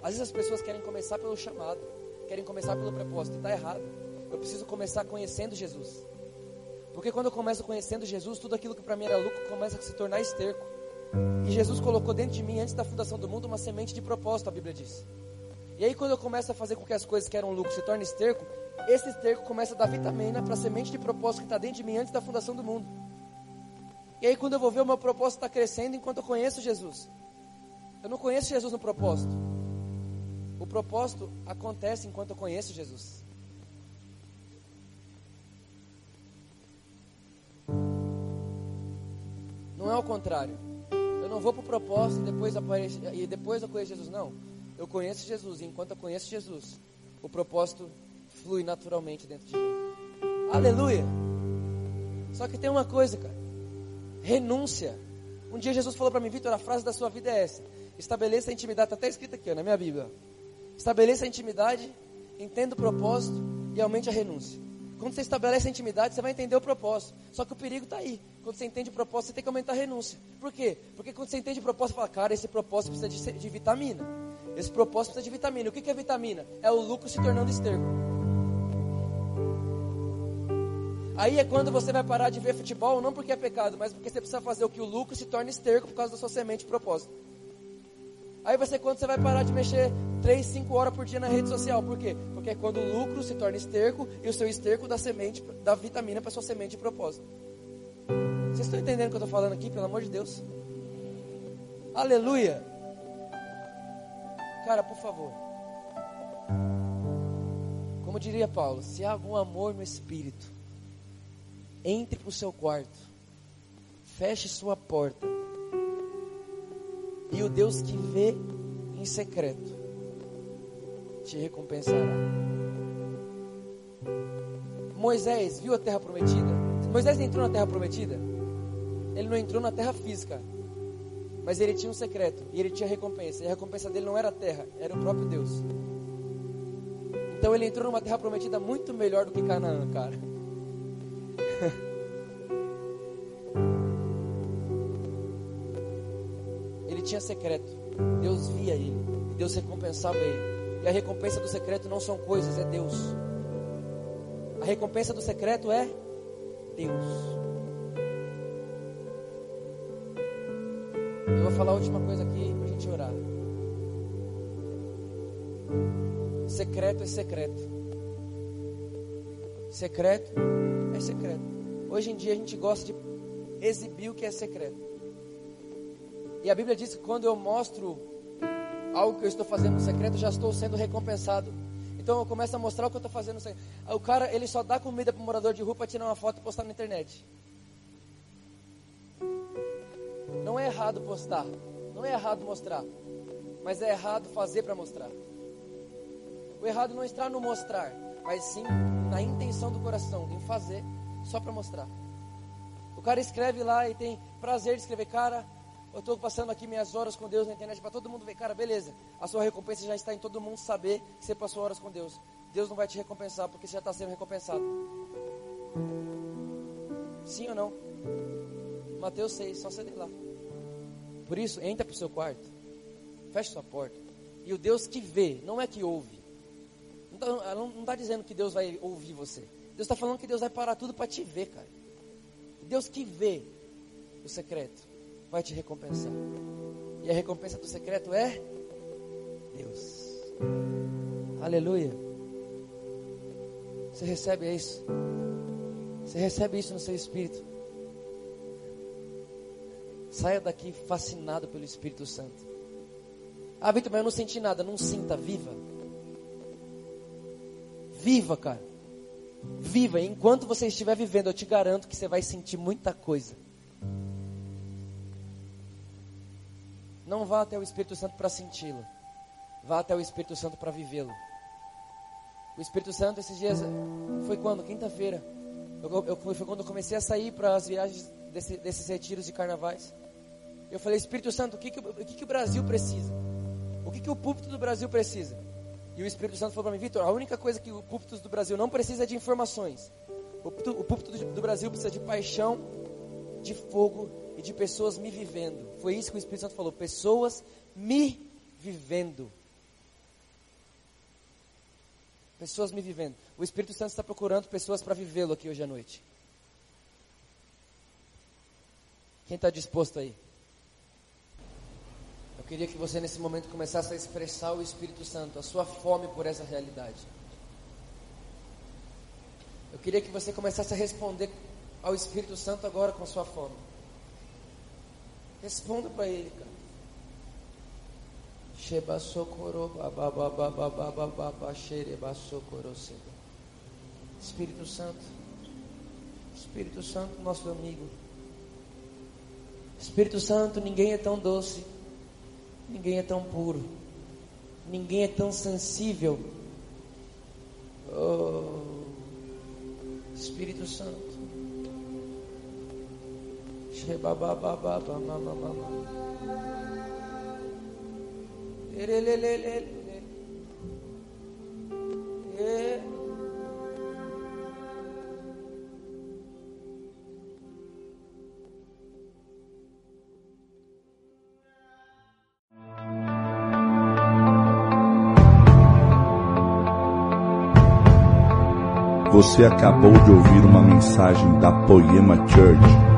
Às vezes as pessoas querem começar pelo chamado, querem começar pelo propósito, e está errado. Eu preciso começar conhecendo Jesus. Porque quando eu começo conhecendo Jesus, tudo aquilo que para mim era lucro começa a se tornar esterco. E Jesus colocou dentro de mim, antes da fundação do mundo, uma semente de propósito, a Bíblia diz. E aí, quando eu começo a fazer com que as coisas que eram lucro se tornem esterco, esse esterco começa a dar vitamina para a semente de propósito que está dentro de mim antes da fundação do mundo. E aí, quando eu vou ver, o meu propósito está crescendo enquanto eu conheço Jesus. Eu não conheço Jesus no propósito. O propósito acontece enquanto eu conheço Jesus. Não é o contrário. Não vou para o propósito e depois, aparece, e depois eu conheço Jesus. Não. Eu conheço Jesus. E enquanto eu conheço Jesus, o propósito flui naturalmente dentro de mim. Aleluia. Só que tem uma coisa, cara. Renúncia. Um dia Jesus falou para mim, Vitor, a frase da sua vida é essa: estabeleça a intimidade. Está até escrito aqui ó, na minha Bíblia. Estabeleça a intimidade, entenda o propósito e aumente a renúncia. Quando você estabelece a intimidade, você vai entender o propósito. Só que o perigo está aí. Quando você entende o propósito, você tem que aumentar a renúncia. Por quê? Porque quando você entende o propósito, você fala, cara, esse propósito precisa de, de vitamina. Esse propósito precisa de vitamina. O que, que é vitamina? É o lucro se tornando esterco. Aí é quando você vai parar de ver futebol, não porque é pecado, mas porque você precisa fazer o que o lucro se torne esterco por causa da sua semente de propósito. Aí vai ser quando você vai parar de mexer 3, 5 horas por dia na rede social. Por quê? Porque é quando o lucro se torna esterco e o seu esterco dá semente, dá vitamina para sua semente de propósito. Vocês estão entendendo o que eu estou falando aqui, pelo amor de Deus? Aleluia! Cara, por favor. Como diria Paulo, se há algum amor no espírito, entre para o seu quarto, feche sua porta e o Deus que vê em secreto te recompensará. Moisés viu a terra prometida. Moisés entrou na terra prometida. Ele não entrou na terra física. Mas ele tinha um secreto e ele tinha recompensa. E a recompensa dele não era a terra, era o próprio Deus. Então ele entrou numa terra prometida muito melhor do que Canaã, cara. tinha secreto. Deus via ele. Deus recompensava ele. E a recompensa do secreto não são coisas, é Deus. A recompensa do secreto é Deus. Eu vou falar a última coisa aqui para a gente orar. Secreto é secreto. Secreto é secreto. Hoje em dia a gente gosta de exibir o que é secreto. E a Bíblia diz que quando eu mostro algo que eu estou fazendo no secreto, já estou sendo recompensado. Então eu começo a mostrar o que eu estou fazendo no secreto. O cara, ele só dá comida para o morador de rua para tirar uma foto e postar na internet. Não é errado postar, não é errado mostrar, mas é errado fazer para mostrar. O errado não está no mostrar, mas sim na intenção do coração, em fazer só para mostrar. O cara escreve lá e tem prazer de escrever, cara, eu estou passando aqui minhas horas com Deus na internet para todo mundo ver. Cara, beleza. A sua recompensa já está em todo mundo saber que você passou horas com Deus. Deus não vai te recompensar porque você já está sendo recompensado. Sim ou não? Mateus 6, só ler lá. Por isso, entra para o seu quarto. Feche sua porta. E o Deus que vê, não é que ouve. Não está tá dizendo que Deus vai ouvir você. Deus está falando que Deus vai parar tudo para te ver, cara. Deus que vê o secreto vai te recompensar. E a recompensa do secreto é Deus. Aleluia. Você recebe isso? Você recebe isso no seu espírito? Saia daqui fascinado pelo Espírito Santo. Ah, Vitor, mas eu não senti nada. Não sinta, viva. Viva, cara. Viva, enquanto você estiver vivendo, eu te garanto que você vai sentir muita coisa. Não vá até o Espírito Santo para senti-lo. Vá até o Espírito Santo para vivê-lo. O Espírito Santo esses dias foi quando? Quinta-feira. Eu, eu, foi quando eu comecei a sair para as viagens desse, desses retiros de carnavais. Eu falei, Espírito Santo, o que, que, o, que, que o Brasil precisa? O que, que o púlpito do Brasil precisa? E o Espírito Santo falou para mim, Vitor, a única coisa que o púlpito do Brasil não precisa é de informações. O púlpito, do Brasil precisa de paixão, de fogo e de pessoas me vivendo. Foi isso que o Espírito Santo falou, pessoas me vivendo. Pessoas me vivendo. O Espírito Santo está procurando pessoas para vivê-lo aqui hoje à noite. Quem está disposto aí? Eu queria que você nesse momento começasse a expressar o Espírito Santo, a sua fome por essa realidade. Eu queria que você começasse a responder ao Espírito Santo agora com sua fome. Responda para ele, cara. Sheba socorro, Espírito Santo, Espírito Santo, nosso amigo. Espírito Santo, ninguém é tão doce, ninguém é tão puro, ninguém é tão sensível. Oh, Espírito Santo. Você acabou de ouvir uma mensagem da Poema Church.